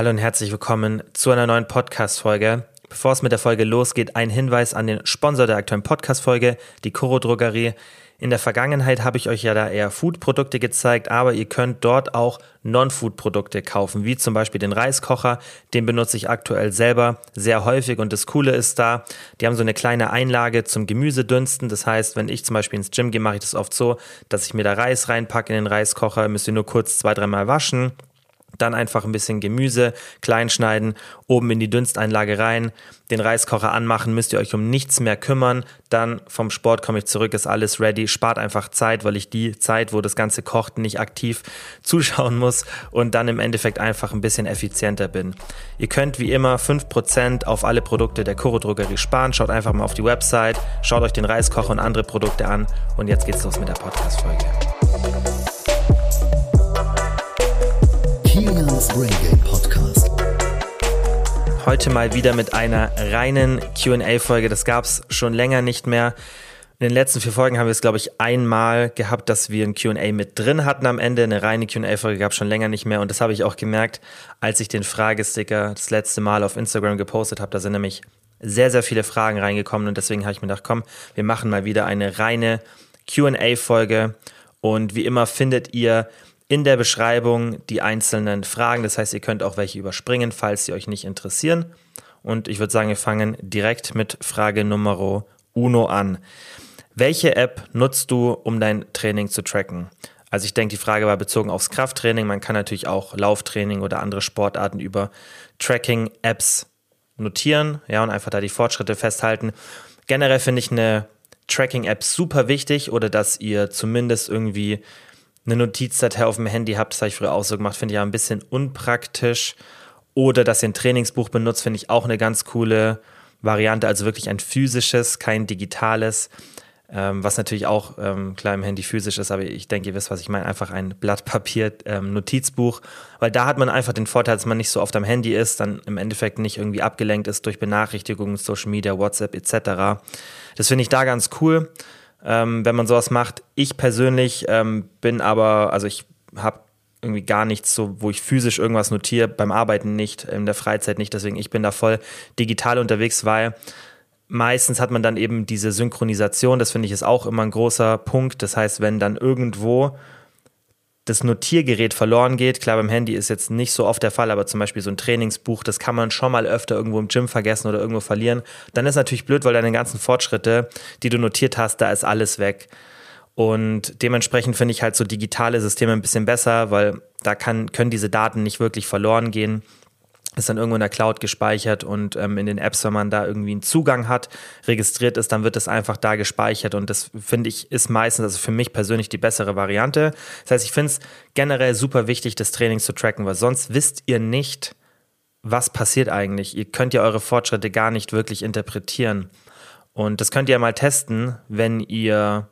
Hallo und herzlich willkommen zu einer neuen Podcast-Folge. Bevor es mit der Folge losgeht, ein Hinweis an den Sponsor der aktuellen Podcast-Folge, die Koro Drogerie. In der Vergangenheit habe ich euch ja da eher Food-Produkte gezeigt, aber ihr könnt dort auch Non-Food-Produkte kaufen, wie zum Beispiel den Reiskocher. Den benutze ich aktuell selber sehr häufig und das Coole ist da, die haben so eine kleine Einlage zum Gemüsedünsten. Das heißt, wenn ich zum Beispiel ins Gym gehe, mache ich das oft so, dass ich mir da Reis reinpacke in den Reiskocher, müsst ihr nur kurz zwei, dreimal waschen dann einfach ein bisschen Gemüse klein schneiden, oben in die Dünsteinlage rein, den Reiskocher anmachen, müsst ihr euch um nichts mehr kümmern. Dann vom Sport komme ich zurück, ist alles ready. Spart einfach Zeit, weil ich die Zeit, wo das Ganze kocht, nicht aktiv zuschauen muss und dann im Endeffekt einfach ein bisschen effizienter bin. Ihr könnt wie immer 5% auf alle Produkte der Kuro Drogerie sparen. Schaut einfach mal auf die Website, schaut euch den Reiskocher und andere Produkte an und jetzt geht's los mit der Podcast-Folge. Kilians Brain Game Podcast. Heute mal wieder mit einer reinen QA-Folge. Das gab es schon länger nicht mehr. In den letzten vier Folgen haben wir es, glaube ich, einmal gehabt, dass wir ein QA mit drin hatten am Ende. Eine reine QA-Folge gab es schon länger nicht mehr. Und das habe ich auch gemerkt, als ich den Fragesticker das letzte Mal auf Instagram gepostet habe. Da sind nämlich sehr, sehr viele Fragen reingekommen. Und deswegen habe ich mir gedacht, komm, wir machen mal wieder eine reine QA-Folge. Und wie immer findet ihr in der Beschreibung die einzelnen Fragen. Das heißt, ihr könnt auch welche überspringen, falls sie euch nicht interessieren. Und ich würde sagen, wir fangen direkt mit Frage Nummer uno an. Welche App nutzt du, um dein Training zu tracken? Also ich denke, die Frage war bezogen aufs Krafttraining. Man kann natürlich auch Lauftraining oder andere Sportarten über Tracking-Apps notieren, ja, und einfach da die Fortschritte festhalten. Generell finde ich eine Tracking-App super wichtig oder dass ihr zumindest irgendwie eine Notizdatei auf dem Handy habt, das habe ich früher auch so gemacht, finde ich ja ein bisschen unpraktisch. Oder dass ihr ein Trainingsbuch benutzt, finde ich auch eine ganz coole Variante. Also wirklich ein physisches, kein digitales. Ähm, was natürlich auch ähm, klar im Handy physisch ist, aber ich denke, ihr wisst, was ich meine. Einfach ein Blatt Papier, ähm, Notizbuch, weil da hat man einfach den Vorteil, dass man nicht so oft am Handy ist, dann im Endeffekt nicht irgendwie abgelenkt ist durch Benachrichtigungen, Social Media, WhatsApp etc. Das finde ich da ganz cool ähm, wenn man sowas macht. Ich persönlich ähm, bin aber, also ich habe irgendwie gar nichts so, wo ich physisch irgendwas notiere, beim Arbeiten nicht, in der Freizeit nicht. Deswegen ich bin da voll digital unterwegs, weil meistens hat man dann eben diese Synchronisation. Das finde ich ist auch immer ein großer Punkt. Das heißt, wenn dann irgendwo das Notiergerät verloren geht. Klar, beim Handy ist jetzt nicht so oft der Fall, aber zum Beispiel so ein Trainingsbuch, das kann man schon mal öfter irgendwo im Gym vergessen oder irgendwo verlieren. Dann ist natürlich blöd, weil deine ganzen Fortschritte, die du notiert hast, da ist alles weg. Und dementsprechend finde ich halt so digitale Systeme ein bisschen besser, weil da kann, können diese Daten nicht wirklich verloren gehen ist dann irgendwo in der Cloud gespeichert und ähm, in den Apps, wenn man da irgendwie einen Zugang hat, registriert ist, dann wird es einfach da gespeichert und das finde ich ist meistens, also für mich persönlich die bessere Variante. Das heißt, ich finde es generell super wichtig, das Training zu tracken, weil sonst wisst ihr nicht, was passiert eigentlich. Ihr könnt ja eure Fortschritte gar nicht wirklich interpretieren. Und das könnt ihr mal testen, wenn ihr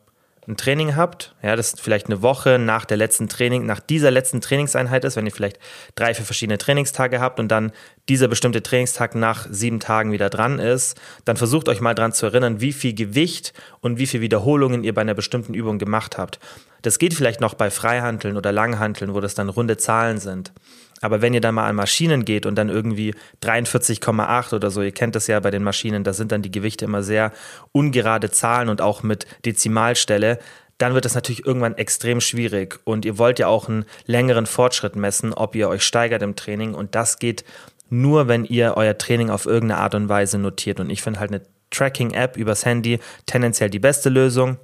ein Training habt, ja, das vielleicht eine Woche nach der letzten Training, nach dieser letzten Trainingseinheit ist, wenn ihr vielleicht drei, vier verschiedene Trainingstage habt und dann dieser bestimmte Trainingstag nach sieben Tagen wieder dran ist, dann versucht euch mal dran zu erinnern, wie viel Gewicht und wie viele Wiederholungen ihr bei einer bestimmten Übung gemacht habt. Das geht vielleicht noch bei Freihanteln oder Langhanteln, wo das dann runde Zahlen sind. Aber wenn ihr dann mal an Maschinen geht und dann irgendwie 43,8 oder so, ihr kennt das ja bei den Maschinen, da sind dann die Gewichte immer sehr ungerade Zahlen und auch mit Dezimalstelle, dann wird das natürlich irgendwann extrem schwierig. Und ihr wollt ja auch einen längeren Fortschritt messen, ob ihr euch steigert im Training. Und das geht nur, wenn ihr euer Training auf irgendeine Art und Weise notiert. Und ich finde halt eine Tracking-App übers Handy tendenziell die beste Lösung.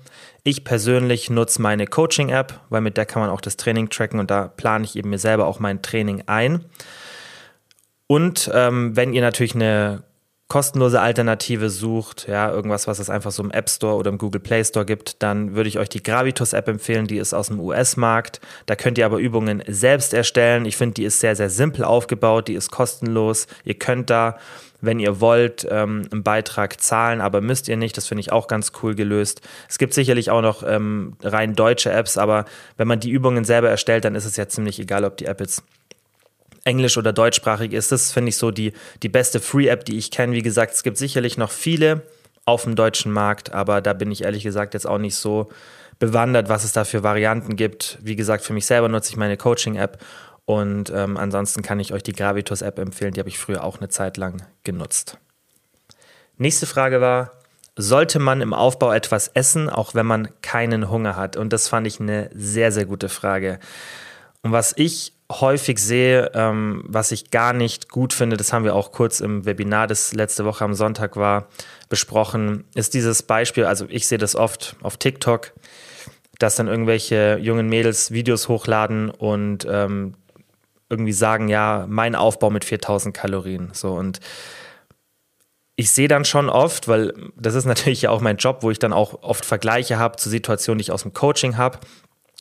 Ich persönlich nutze meine Coaching-App, weil mit der kann man auch das Training tracken und da plane ich eben mir selber auch mein Training ein. Und ähm, wenn ihr natürlich eine kostenlose Alternative sucht, ja, irgendwas, was es einfach so im App Store oder im Google Play Store gibt, dann würde ich euch die Gravitus App empfehlen, die ist aus dem US-Markt. Da könnt ihr aber Übungen selbst erstellen. Ich finde, die ist sehr, sehr simpel aufgebaut, die ist kostenlos. Ihr könnt da wenn ihr wollt, ähm, einen Beitrag zahlen, aber müsst ihr nicht. Das finde ich auch ganz cool gelöst. Es gibt sicherlich auch noch ähm, rein deutsche Apps, aber wenn man die Übungen selber erstellt, dann ist es ja ziemlich egal, ob die App jetzt englisch- oder deutschsprachig ist. Das finde ich so die, die beste Free-App, die ich kenne. Wie gesagt, es gibt sicherlich noch viele auf dem deutschen Markt, aber da bin ich ehrlich gesagt jetzt auch nicht so bewandert, was es da für Varianten gibt. Wie gesagt, für mich selber nutze ich meine Coaching-App Und ähm, ansonsten kann ich euch die Gravitus-App empfehlen, die habe ich früher auch eine Zeit lang genutzt. Nächste Frage war, sollte man im Aufbau etwas essen, auch wenn man keinen Hunger hat? Und das fand ich eine sehr, sehr gute Frage. Und was ich häufig sehe, ähm, was ich gar nicht gut finde, das haben wir auch kurz im Webinar, das letzte Woche am Sonntag war, besprochen, ist dieses Beispiel, also ich sehe das oft auf TikTok, dass dann irgendwelche jungen Mädels Videos hochladen und ähm, irgendwie sagen, ja, mein Aufbau mit 4000 Kalorien. So und ich sehe dann schon oft, weil das ist natürlich ja auch mein Job, wo ich dann auch oft Vergleiche habe zu Situationen, die ich aus dem Coaching habe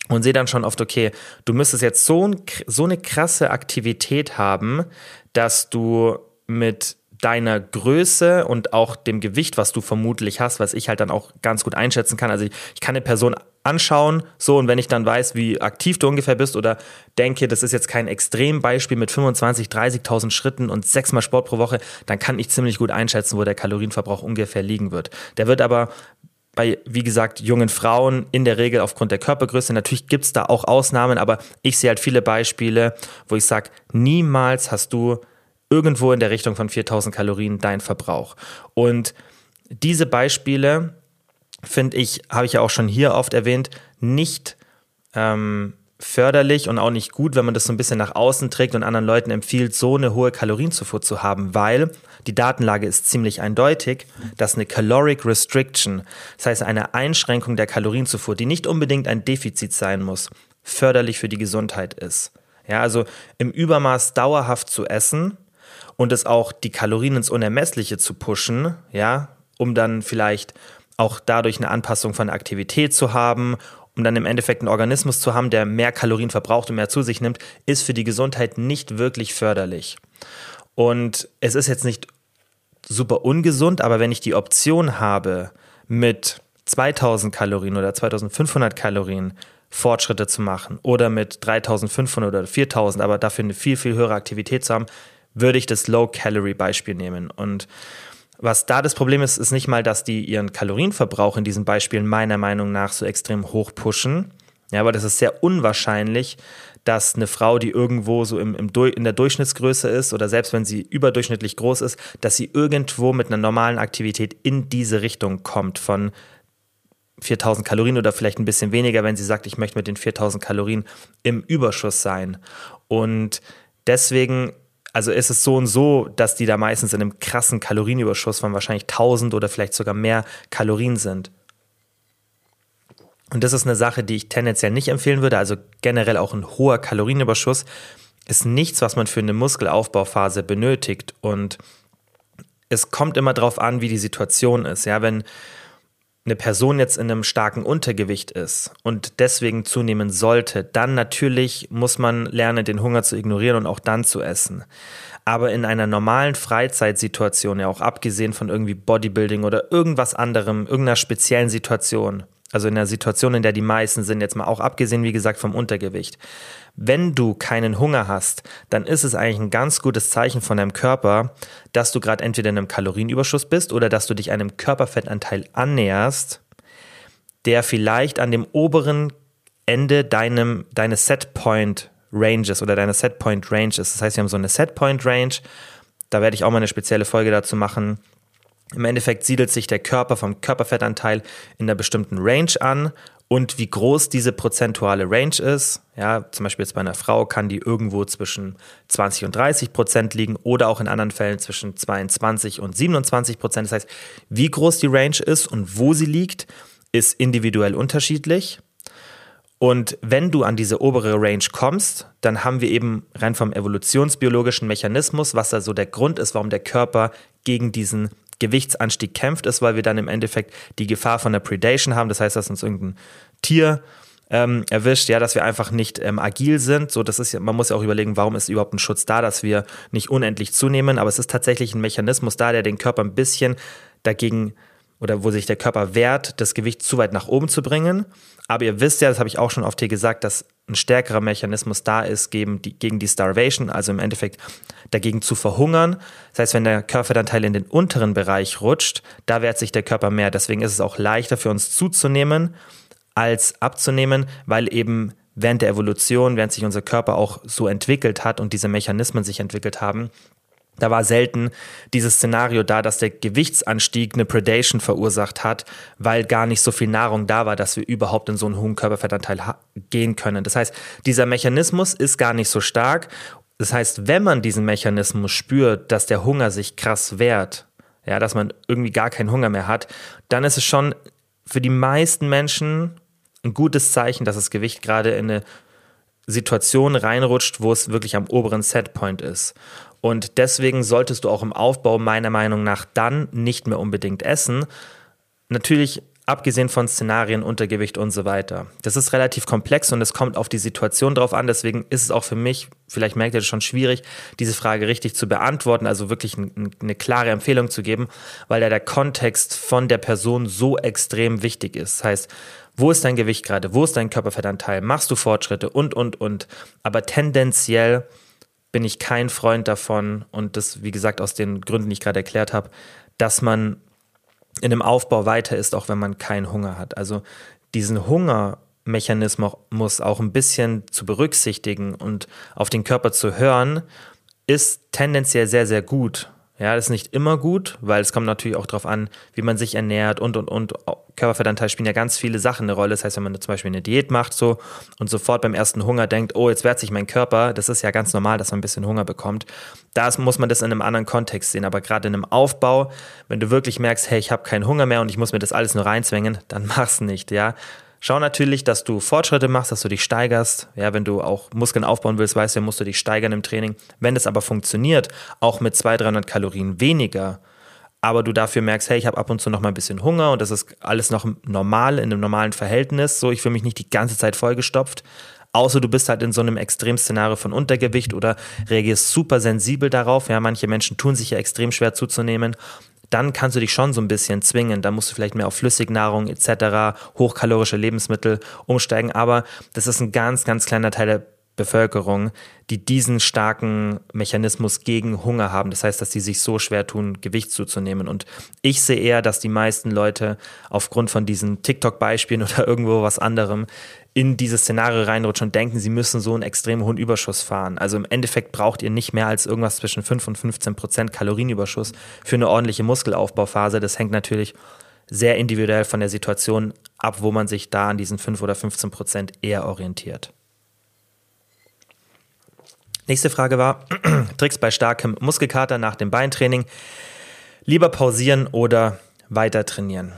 und sehe dann schon oft, okay, du müsstest jetzt so, ein, so eine krasse Aktivität haben, dass du mit deiner Größe und auch dem Gewicht, was du vermutlich hast, was ich halt dann auch ganz gut einschätzen kann. Also ich, ich, kann eine Person anschauen, so und wenn ich dann weiß, wie aktiv du ungefähr bist oder denke, das ist jetzt kein Extrembeispiel mit 25, 30.000 Schritten und sechsmal Sport pro Woche, dann kann ich ziemlich gut einschätzen, wo der Kalorienverbrauch ungefähr liegen wird. Der wird aber bei, wie gesagt, jungen Frauen in der Regel aufgrund der Körpergröße. Natürlich gibt es da auch Ausnahmen, aber ich sehe halt viele Beispiele, wo ich sage, niemals hast du irgendwo in der Richtung von 4000 Kalorien dein Verbrauch. Und diese Beispiele, finde ich, habe ich ja auch schon hier oft erwähnt, nicht ähm, förderlich und auch nicht gut, wenn man das so ein bisschen nach außen trägt und anderen Leuten empfiehlt, so eine hohe Kalorienzufuhr zu haben, weil die Datenlage ist ziemlich eindeutig, dass eine Caloric Restriction, das heißt eine Einschränkung der Kalorienzufuhr, die nicht unbedingt ein Defizit sein muss, förderlich für die Gesundheit ist. Ja, also im Übermaß dauerhaft zu essen und es auch die Kalorien ins Unermessliche zu pushen, ja, um dann vielleicht auch dadurch eine Anpassung von Aktivität zu haben um dann im Endeffekt einen Organismus zu haben, der mehr Kalorien verbraucht und mehr zu sich nimmt, ist für die Gesundheit nicht wirklich förderlich. Und es ist jetzt nicht super ungesund, aber wenn ich die Option habe, mit 2000 Kalorien oder 2500 Kalorien Fortschritte zu machen oder mit 3500 oder 4000, aber dafür eine viel, viel höhere Aktivität zu haben, würde ich das Low-Calorie-Beispiel nehmen. Und was da das Problem ist, ist nicht mal, dass die ihren Kalorienverbrauch in diesen Beispielen meiner Meinung nach so extrem hoch pushen. Ja, aber das ist sehr unwahrscheinlich, dass eine Frau, die irgendwo so im, im in der Durchschnittsgröße ist oder selbst wenn sie überdurchschnittlich groß ist, dass sie irgendwo mit einer normalen Aktivität in diese Richtung kommt von 4000 Kalorien oder vielleicht ein bisschen weniger, wenn sie sagt, ich möchte mit den 4000 Kalorien im Überschuss sein. Und deswegen also ist es so und so, dass die da meistens in einem krassen Kalorienüberschuss von wahrscheinlich 1000 oder vielleicht sogar mehr Kalorien sind. Und das ist eine Sache, die ich tendenziell nicht empfehlen würde. Also generell auch ein hoher Kalorienüberschuss ist nichts, was man für eine Muskelaufbauphase benötigt. Und es kommt immer darauf an, wie die Situation ist. Ja, wenn eine Person jetzt in einem starken Untergewicht ist und deswegen zunehmen sollte, dann natürlich muss man lernen, den Hunger zu ignorieren und auch dann zu essen. Aber in einer normalen Freizeitsituation, ja auch abgesehen von irgendwie Bodybuilding oder irgendwas anderem, irgendeiner speziellen Situation, also in einer Situation, in der die meisten sind, jetzt mal auch abgesehen, wie gesagt, vom Untergewicht. Wenn du keinen Hunger hast, dann ist es eigentlich ein ganz gutes Zeichen von deinem Körper, dass du gerade entweder in einem Kalorienüberschuss bist oder dass du dich einem Körperfettanteil annäherst, der vielleicht an dem oberen Ende deinem, deines Setpoint Ranges oder deiner Setpoint Range ist. Das heißt, wir haben so eine Setpoint Range. Da werde ich auch mal eine spezielle Folge dazu machen im Endeffekt siedelt sich der Körper vom Körperfettanteil in einer bestimmten Range an und wie groß diese prozentuale Range ist, ja, zum Beispiel jetzt bei einer Frau kann die irgendwo zwischen 20 und 30 Prozent liegen oder auch in anderen Fällen zwischen 22 und 27 Prozent. Das heißt, wie groß die Range ist und wo sie liegt, ist individuell unterschiedlich. Und wenn du an diese obere Range kommst, dann haben wir eben rein vom evolutionsbiologischen Mechanismus, was da so der Grund ist, warum der Körper gegen diesen Gewichtsanstieg kämpft, ist, weil wir dann im Endeffekt die Gefahr von der Predation haben. Das heißt, dass uns irgendein Tier ähm, erwischt, ja, dass wir einfach nicht ähm, agil sind. So, das ist man muss ja auch überlegen, warum ist überhaupt ein Schutz da, dass wir nicht unendlich zunehmen. Aber es ist tatsächlich ein Mechanismus da, der den Körper ein bisschen dagegen oder wo sich der Körper wehrt, das Gewicht zu weit nach oben zu bringen. Aber ihr wisst ja, das habe ich auch schon oft hier gesagt, dass ein stärkerer Mechanismus da ist gegen die, gegen die Starvation, also im Endeffekt dagegen zu verhungern. Das heißt, wenn der Körperfettanteil in den unteren Bereich rutscht, da wehrt sich der Körper mehr. Deswegen ist es auch leichter für uns zuzunehmen als abzunehmen, weil eben während der Evolution, während sich unser Körper auch so entwickelt hat und diese Mechanismen sich entwickelt haben, da war selten dieses Szenario da, dass der Gewichtsanstieg eine Predation verursacht hat, weil gar nicht so viel Nahrung da war, dass wir überhaupt in so einen hohen Körperfettanteil gehen können. Das heißt, dieser Mechanismus ist gar nicht so stark. Das heißt, wenn man diesen Mechanismus spürt, dass der Hunger sich krass wehrt, ja, dass man irgendwie gar keinen Hunger mehr hat, dann ist es schon für die meisten Menschen ein gutes Zeichen, dass das Gewicht gerade in eine Situation reinrutscht, wo es wirklich am oberen Setpoint ist. Und deswegen solltest du auch im Aufbau meiner Meinung nach dann nicht mehr unbedingt essen. Natürlich abgesehen von Szenarien, Untergewicht und so weiter. Das ist relativ komplex und es kommt auf die Situation drauf an. Deswegen ist es auch für mich, vielleicht merkt ihr das schon schwierig, diese Frage richtig zu beantworten, also wirklich eine klare Empfehlung zu geben, weil da der Kontext von der Person so extrem wichtig ist. Das heißt, wo ist dein Gewicht gerade? Wo ist dein Körperfettanteil? Machst du Fortschritte? Und, und, und. Aber tendenziell bin ich kein Freund davon und das, wie gesagt, aus den Gründen, die ich gerade erklärt habe, dass man in einem Aufbau weiter ist, auch wenn man keinen Hunger hat. Also diesen Hungermechanismus auch ein bisschen zu berücksichtigen und auf den Körper zu hören, ist tendenziell sehr, sehr gut. Ja, das ist nicht immer gut, weil es kommt natürlich auch darauf an, wie man sich ernährt und und und. Körperfettanteil spielen ja ganz viele Sachen eine Rolle. Das heißt, wenn man zum Beispiel eine Diät macht so und sofort beim ersten Hunger denkt, oh, jetzt wehrt sich mein Körper, das ist ja ganz normal, dass man ein bisschen Hunger bekommt. Da muss man das in einem anderen Kontext sehen. Aber gerade in einem Aufbau, wenn du wirklich merkst, hey, ich habe keinen Hunger mehr und ich muss mir das alles nur reinzwängen, dann mach's nicht, ja. Schau natürlich, dass du Fortschritte machst, dass du dich steigerst. Ja, wenn du auch Muskeln aufbauen willst, weißt du, musst du dich steigern im Training. Wenn das aber funktioniert, auch mit 200, 300 Kalorien weniger, aber du dafür merkst, hey, ich habe ab und zu noch mal ein bisschen Hunger und das ist alles noch normal, in einem normalen Verhältnis. So, ich fühle mich nicht die ganze Zeit vollgestopft. Außer du bist halt in so einem Extremszenario von Untergewicht oder reagierst super sensibel darauf. Ja, manche Menschen tun sich ja extrem schwer zuzunehmen dann kannst du dich schon so ein bisschen zwingen. Da musst du vielleicht mehr auf Flüssignahrung etc., hochkalorische Lebensmittel umsteigen. Aber das ist ein ganz, ganz kleiner Teil der Bevölkerung, die diesen starken Mechanismus gegen Hunger haben. Das heißt, dass sie sich so schwer tun, Gewicht zuzunehmen. Und ich sehe eher, dass die meisten Leute aufgrund von diesen TikTok-Beispielen oder irgendwo was anderem in dieses Szenario reinrutschen und denken, sie müssen so einen extrem hohen Überschuss fahren. Also im Endeffekt braucht ihr nicht mehr als irgendwas zwischen 5 und 15 Prozent Kalorienüberschuss für eine ordentliche Muskelaufbauphase. Das hängt natürlich sehr individuell von der Situation ab, wo man sich da an diesen 5 oder 15 Prozent eher orientiert. Nächste Frage war, Tricks bei starkem Muskelkater nach dem Beintraining. Lieber pausieren oder weiter trainieren?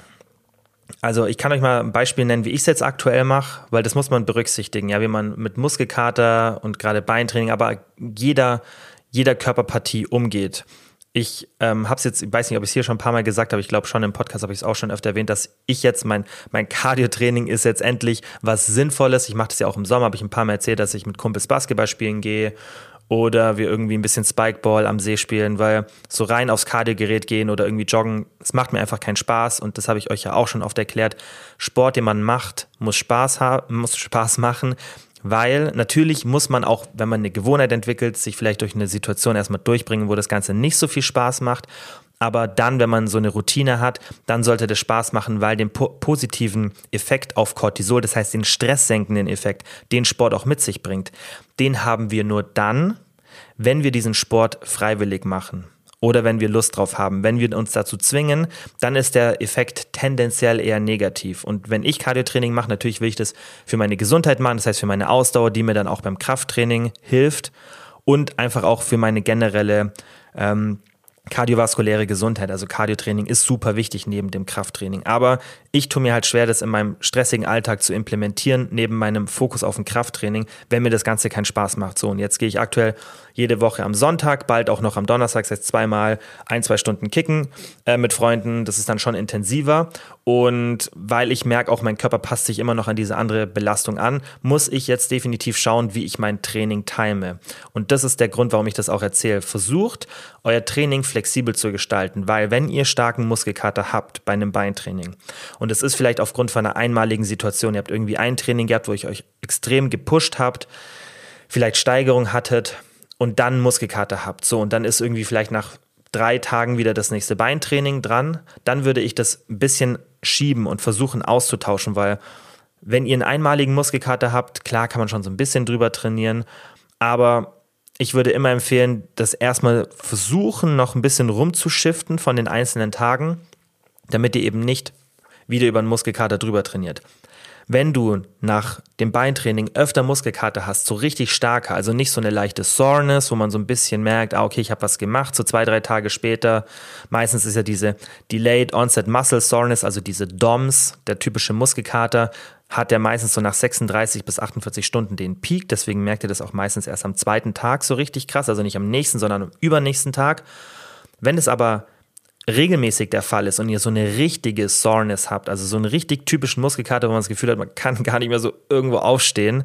Also ich kann euch mal ein Beispiel nennen, wie ich es jetzt aktuell mache, weil das muss man berücksichtigen, ja, wie man mit Muskelkater und gerade Beintraining, aber jeder, jeder Körperpartie umgeht. Ich ähm, habe es jetzt, ich weiß nicht, ob ich es hier schon ein paar Mal gesagt habe, ich glaube schon im Podcast habe ich es auch schon öfter erwähnt, dass ich jetzt, mein, mein Cardio-Training ist jetzt endlich was Sinnvolles. Ich mache das ja auch im Sommer, habe ich ein paar Mal erzählt, dass ich mit Kumpels Basketball spielen gehe oder wir irgendwie ein bisschen Spikeball am See spielen, weil so rein aufs Kardiogerät gehen oder irgendwie joggen, es macht mir einfach keinen Spaß und das habe ich euch ja auch schon oft erklärt. Sport, den man macht, muss Spaß haben, muss Spaß machen, weil natürlich muss man auch, wenn man eine Gewohnheit entwickelt, sich vielleicht durch eine Situation erstmal durchbringen, wo das Ganze nicht so viel Spaß macht. Aber dann, wenn man so eine Routine hat, dann sollte das Spaß machen, weil den po positiven Effekt auf Cortisol, das heißt den stresssenkenden Effekt, den Sport auch mit sich bringt, den haben wir nur dann, wenn wir diesen Sport freiwillig machen oder wenn wir Lust drauf haben. Wenn wir uns dazu zwingen, dann ist der Effekt tendenziell eher negativ. Und wenn ich Cardiotraining mache, natürlich will ich das für meine Gesundheit machen, das heißt für meine Ausdauer, die mir dann auch beim Krafttraining hilft und einfach auch für meine generelle ähm, kardiovaskuläre Gesundheit, also Kardiotraining ist super wichtig neben dem Krafttraining. Aber ich tue mir halt schwer, das in meinem stressigen Alltag zu implementieren, neben meinem Fokus auf dem Krafttraining, wenn mir das Ganze keinen Spaß macht. So, und jetzt gehe ich aktuell jede Woche am Sonntag, bald auch noch am Donnerstag, das heißt zweimal ein, zwei Stunden kicken äh, mit Freunden. Das ist dann schon intensiver. Und weil ich merke, auch mein Körper passt sich immer noch an diese andere Belastung an, muss ich jetzt definitiv schauen, wie ich mein Training time. Und das ist der Grund, warum ich das auch erzähle. Versucht, euer Training flexibel zu gestalten, weil wenn ihr starken Muskelkater habt bei einem Beintraining und es ist vielleicht aufgrund von einer einmaligen Situation, ihr habt irgendwie ein Training gehabt, wo ich euch extrem gepusht habt, vielleicht Steigerung hattet, und dann Muskelkater habt. So, und dann ist irgendwie vielleicht nach drei Tagen wieder das nächste Beintraining dran. Dann würde ich das ein bisschen schieben und versuchen auszutauschen, weil Wenn ihr einen einmaligen Muskelkater habt, klar kann man schon so ein bisschen drüber trainieren, aber ich würde immer empfehlen, das erstmal versuchen, noch ein bisschen rumzuschiften von den einzelnen Tagen, damit ihr eben nicht wieder über einen Muskelkater drüber trainiert. Wenn du nach dem Beintraining öfter Muskelkater hast, so richtig starke, also nicht so eine leichte Soreness, wo man so ein bisschen merkt, ah, okay, ich habe was gemacht, so zwei, drei Tage später. Meistens ist ja diese Delayed Onset Muscle Soreness, also diese DOMS, der typische Muskelkater, hat der meistens so nach 36 bis 48 Stunden den Peak. Deswegen merkt ihr das auch meistens erst am zweiten Tag so richtig krass, also nicht am nächsten, sondern am übernächsten Tag. Wenn es aber regelmäßig der Fall ist und ihr so eine richtige Soreness habt, also so einen richtig typischen Muskelkater, wo man das Gefühl hat, man kann gar nicht mehr so irgendwo aufstehen,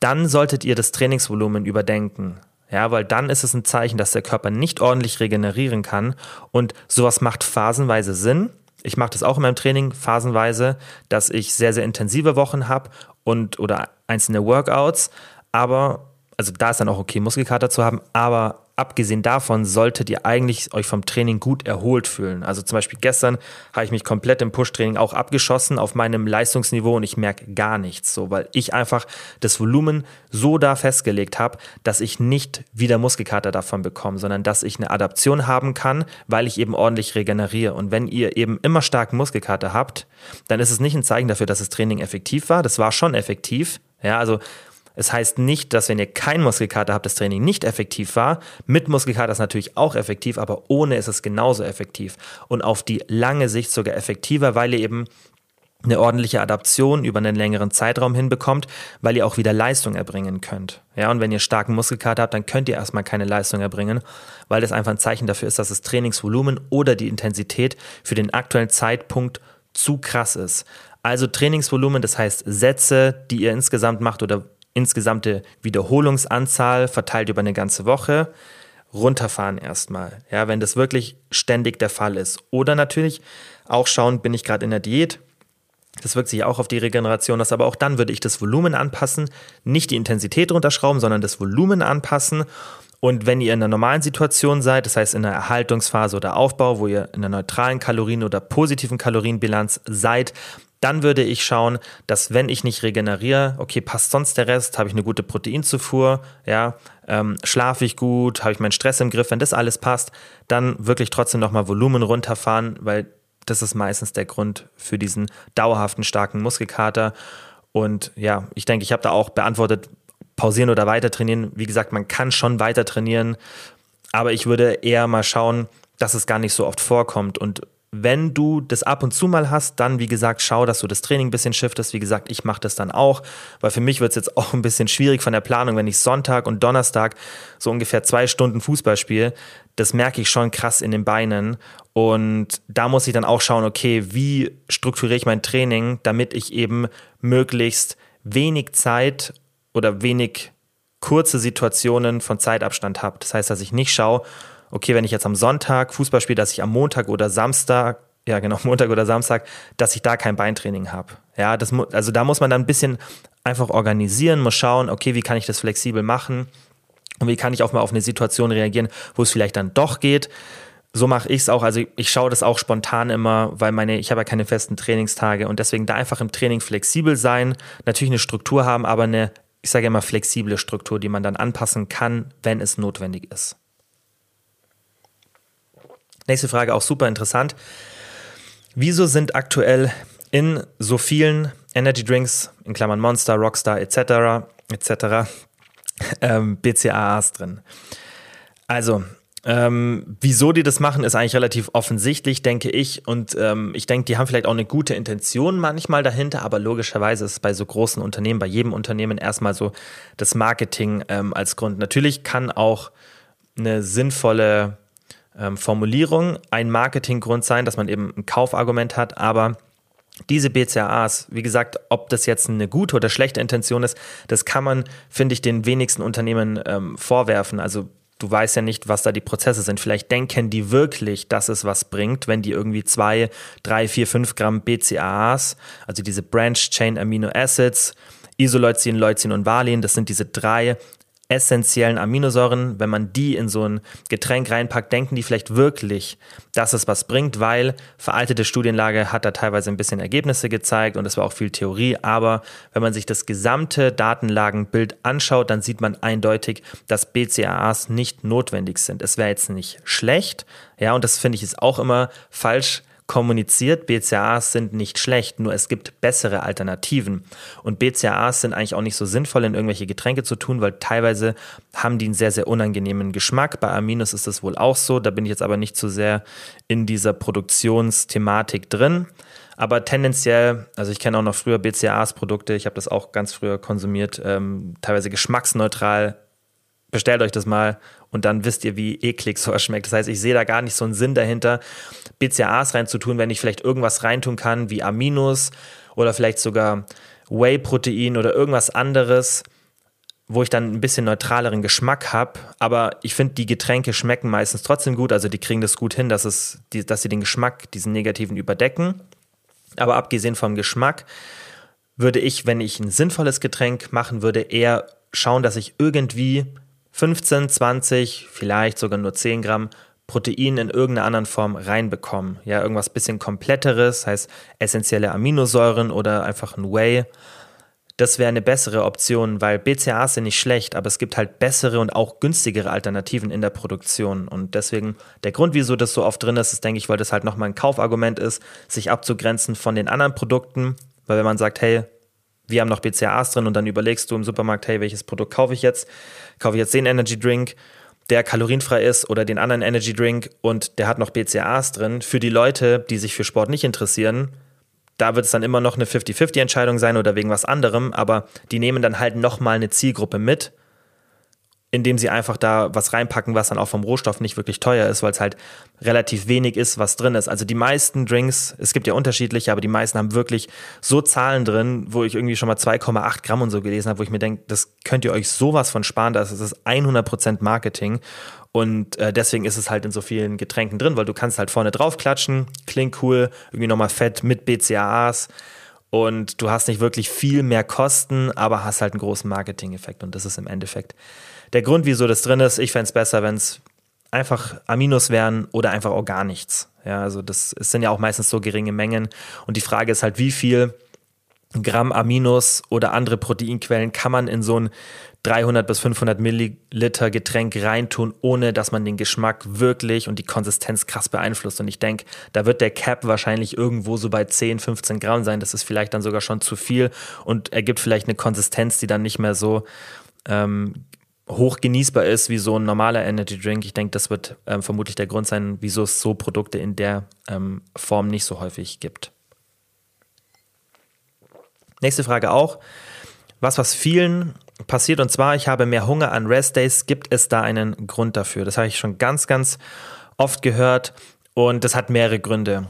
dann solltet ihr das Trainingsvolumen überdenken. Ja, weil dann ist es ein Zeichen, dass der Körper nicht ordentlich regenerieren kann und sowas macht phasenweise Sinn. Ich mache das auch in meinem Training phasenweise, dass ich sehr, sehr intensive Wochen habe und oder einzelne Workouts, aber also da ist dann auch okay, Muskelkater zu haben, aber abgesehen davon solltet ihr eigentlich euch vom Training gut erholt fühlen. Also zum Beispiel gestern habe ich mich komplett im Push-Training auch abgeschossen auf meinem Leistungsniveau und ich merke gar nichts so, weil ich einfach das Volumen so da festgelegt habe, dass ich nicht wieder Muskelkater davon bekomme, sondern dass ich eine Adaption haben kann, weil ich eben ordentlich regeneriere. Und wenn ihr eben immer starken Muskelkater habt, dann ist es nicht ein Zeichen dafür, dass das Training effektiv war. Das war schon effektiv. Ja, also es heißt nicht, dass wenn ihr keinen Muskelkater habt, das Training nicht effektiv war. Mit Muskelkater ist natürlich auch effektiv, aber ohne ist es genauso effektiv. Und auf die lange Sicht sogar effektiver, weil ihr eben eine ordentliche Adaption über einen längeren Zeitraum hinbekommt, weil ihr auch wieder Leistung erbringen könnt. Ja, und wenn ihr starken Muskelkater habt, dann könnt ihr erstmal keine Leistung erbringen, weil das einfach ein Zeichen dafür ist, dass das Trainingsvolumen oder die Intensität für den aktuellen Zeitpunkt zu krass ist. Also Trainingsvolumen, das heißt Sätze, die ihr insgesamt macht oder insgesamte Wiederholungsanzahl verteilt über eine ganze Woche runterfahren erstmal. Ja, wenn das wirklich ständig der Fall ist. Oder natürlich auch schauen, bin ich gerade in der Diät? Das wirkt sich auch auf die Regeneration aus, aber auch dann würde ich das Volumen anpassen, nicht die Intensität runterschrauben, sondern das Volumen anpassen. Und wenn ihr in einer normalen Situation seid, das heißt in einer Erhaltungsphase oder Aufbau, wo ihr in einer neutralen Kalorien- oder positiven Kalorienbilanz seid, dann würde ich schauen, dass wenn ich nicht regeneriere, okay, passt sonst der Rest, habe ich eine gute Proteinzufuhr, ja, ähm, schlafe ich gut, habe ich meinen Stress im Griff, wenn das alles passt, dann wirklich trotzdem nochmal Volumen runterfahren, weil das ist meistens der Grund für diesen dauerhaften starken Muskelkater. Und ja, ich denke, ich habe da auch beantwortet, pausieren oder weiter trainieren. Wie gesagt, man kann schon weiter trainieren, aber ich würde eher mal schauen, dass es gar nicht so oft vorkommt. Und wenn du das ab und zu mal hast, dann wie gesagt, schau, dass du das Training ein bisschen shiftest. Wie gesagt, ich mache das dann auch, weil für mich wird es jetzt auch ein bisschen schwierig von der Planung, wenn ich Sonntag und Donnerstag so ungefähr zwei Stunden Fußball spiele. Das merke ich schon krass in den Beinen. Und da muss ich dann auch schauen, okay, wie strukturiere ich mein Training, damit ich eben möglichst wenig Zeit oder wenig kurze Situationen von Zeitabstand habe. Das heißt, dass ich nicht schaue, okay, wenn ich jetzt am Sonntag Fußball spiele, dass ich am Montag oder Samstag, ja genau, Montag oder Samstag, dass ich da kein Beintraining habe. Ja, das, also da muss man dann ein bisschen einfach organisieren, muss schauen, okay, wie kann ich das flexibel machen und wie kann ich auch mal auf eine Situation reagieren, wo es vielleicht dann doch geht. So mache ich es auch. Also ich schaue das auch spontan immer, weil meine, ich habe ja keine festen Trainingstage und deswegen da einfach im Training flexibel sein, natürlich eine Struktur haben, aber eine, ich sage immer, flexible Struktur, die man dann anpassen kann, wenn es notwendig ist. Nächste Frage, auch super interessant. Wieso sind aktuell in so vielen Energy Drinks, in Klammern Monster, Rockstar etc., etc., ähm, BCAAs drin? Also, ähm, wieso die das machen, ist eigentlich relativ offensichtlich, denke ich. Und ähm, ich denke, die haben vielleicht auch eine gute Intention manchmal dahinter, aber logischerweise ist es bei so großen Unternehmen, bei jedem Unternehmen erstmal so das Marketing ähm, als Grund. Natürlich kann auch eine sinnvolle ähm, Formulierung ein Marketinggrund sein, dass man eben ein Kaufargument hat, aber diese BCAAs, wie gesagt, ob das jetzt eine gute oder schlechte Intention ist, das kann man, finde ich, den wenigsten Unternehmen ähm, vorwerfen. Also du weißt ja nicht, was da die Prozesse sind. Vielleicht denken die wirklich, dass es was bringt, wenn die irgendwie zwei, drei, vier, fünf Gramm BCAAs, also diese Branch Chain Amino Acids, Isoleucin, Leucin und Valin, das sind diese drei essentiellen Aminosäuren, wenn man die in so ein Getränk reinpackt, denken die vielleicht wirklich, dass es was bringt, weil veraltete Studienlage hat da teilweise ein bisschen Ergebnisse gezeigt und es war auch viel Theorie, aber wenn man sich das gesamte Datenlagenbild anschaut, dann sieht man eindeutig, dass BCAAs nicht notwendig sind. Es wäre jetzt nicht schlecht, ja, und das finde ich ist auch immer falsch kommuniziert, BCAAs sind nicht schlecht, nur es gibt bessere Alternativen. Und BCAAs sind eigentlich auch nicht so sinnvoll in irgendwelche Getränke zu tun, weil teilweise haben die einen sehr, sehr unangenehmen Geschmack. Bei Aminos ist das wohl auch so, da bin ich jetzt aber nicht so sehr in dieser Produktionsthematik drin. Aber tendenziell, also ich kenne auch noch früher BCAAs-Produkte, ich habe das auch ganz früher konsumiert, ähm, teilweise geschmacksneutral. Bestellt euch das mal und dann wisst ihr, wie eklig sowas schmeckt. Das heißt, ich sehe da gar nicht so einen Sinn dahinter, BCAAs reinzutun, wenn ich vielleicht irgendwas reintun kann, wie Aminos oder vielleicht sogar Whey-Protein oder irgendwas anderes, wo ich dann ein bisschen neutraleren Geschmack habe. Aber ich finde, die Getränke schmecken meistens trotzdem gut. Also die kriegen das gut hin, dass, es, dass sie den Geschmack, diesen negativen überdecken. Aber abgesehen vom Geschmack würde ich, wenn ich ein sinnvolles Getränk machen würde, eher schauen, dass ich irgendwie 15, 20, vielleicht sogar nur 10 Gramm Protein in irgendeiner anderen Form reinbekommen. Ja, irgendwas bisschen kompletteres, heißt essentielle Aminosäuren oder einfach ein Whey. Das wäre eine bessere Option, weil BCAAs sind nicht schlecht, aber es gibt halt bessere und auch günstigere Alternativen in der Produktion. Und deswegen der Grund, wieso das so oft drin ist, ist, denke ich, weil das halt nochmal ein Kaufargument ist, sich abzugrenzen von den anderen Produkten. Weil wenn man sagt, hey, wir haben noch BCAAs drin und dann überlegst du im Supermarkt, hey, welches Produkt kaufe ich jetzt? Kaufe ich jetzt den Energy Drink, der kalorienfrei ist oder den anderen Energy Drink und der hat noch BCAAs drin. Für die Leute, die sich für Sport nicht interessieren, da wird es dann immer noch eine 50-50-Entscheidung sein oder wegen was anderem, aber die nehmen dann halt nochmal eine Zielgruppe mit indem sie einfach da was reinpacken, was dann auch vom Rohstoff nicht wirklich teuer ist, weil es halt relativ wenig ist, was drin ist. Also die meisten Drinks, es gibt ja unterschiedliche, aber die meisten haben wirklich so Zahlen drin, wo ich irgendwie schon mal 2,8 Gramm und so gelesen habe, wo ich mir denke, das könnt ihr euch sowas von sparen, das ist 100% Marketing und äh, deswegen ist es halt in so vielen Getränken drin, weil du kannst halt vorne drauf klatschen, klingt cool, irgendwie nochmal Fett mit BCAAs und du hast nicht wirklich viel mehr Kosten, aber hast halt einen großen Marketing-Effekt und das ist im Endeffekt der Grund, wieso das drin ist, ich fände es besser, wenn es einfach Aminos wären oder einfach auch gar nichts. Ja, also das, sind ja auch meistens so geringe Mengen. Und die Frage ist halt, wie viel Gramm Aminos oder andere Proteinquellen kann man in so ein 300 bis 500 Milliliter Getränk reintun, ohne dass man den Geschmack wirklich und die Konsistenz krass beeinflusst. Und ich denke, da wird der Cap wahrscheinlich irgendwo so bei 10, 15 Gramm sein. Das ist vielleicht dann sogar schon zu viel und ergibt vielleicht eine Konsistenz, die dann nicht mehr so ähm, hoch genießbar ist wie so ein normaler Energy Drink. Ich denke, das wird ähm, vermutlich der Grund sein, wieso es so Produkte in der ähm, Form nicht so häufig gibt. Nächste Frage auch. Was, was vielen passiert, und zwar, ich habe mehr Hunger an Rest Days. Gibt es da einen Grund dafür? Das habe ich schon ganz, ganz oft gehört und das hat mehrere Gründe.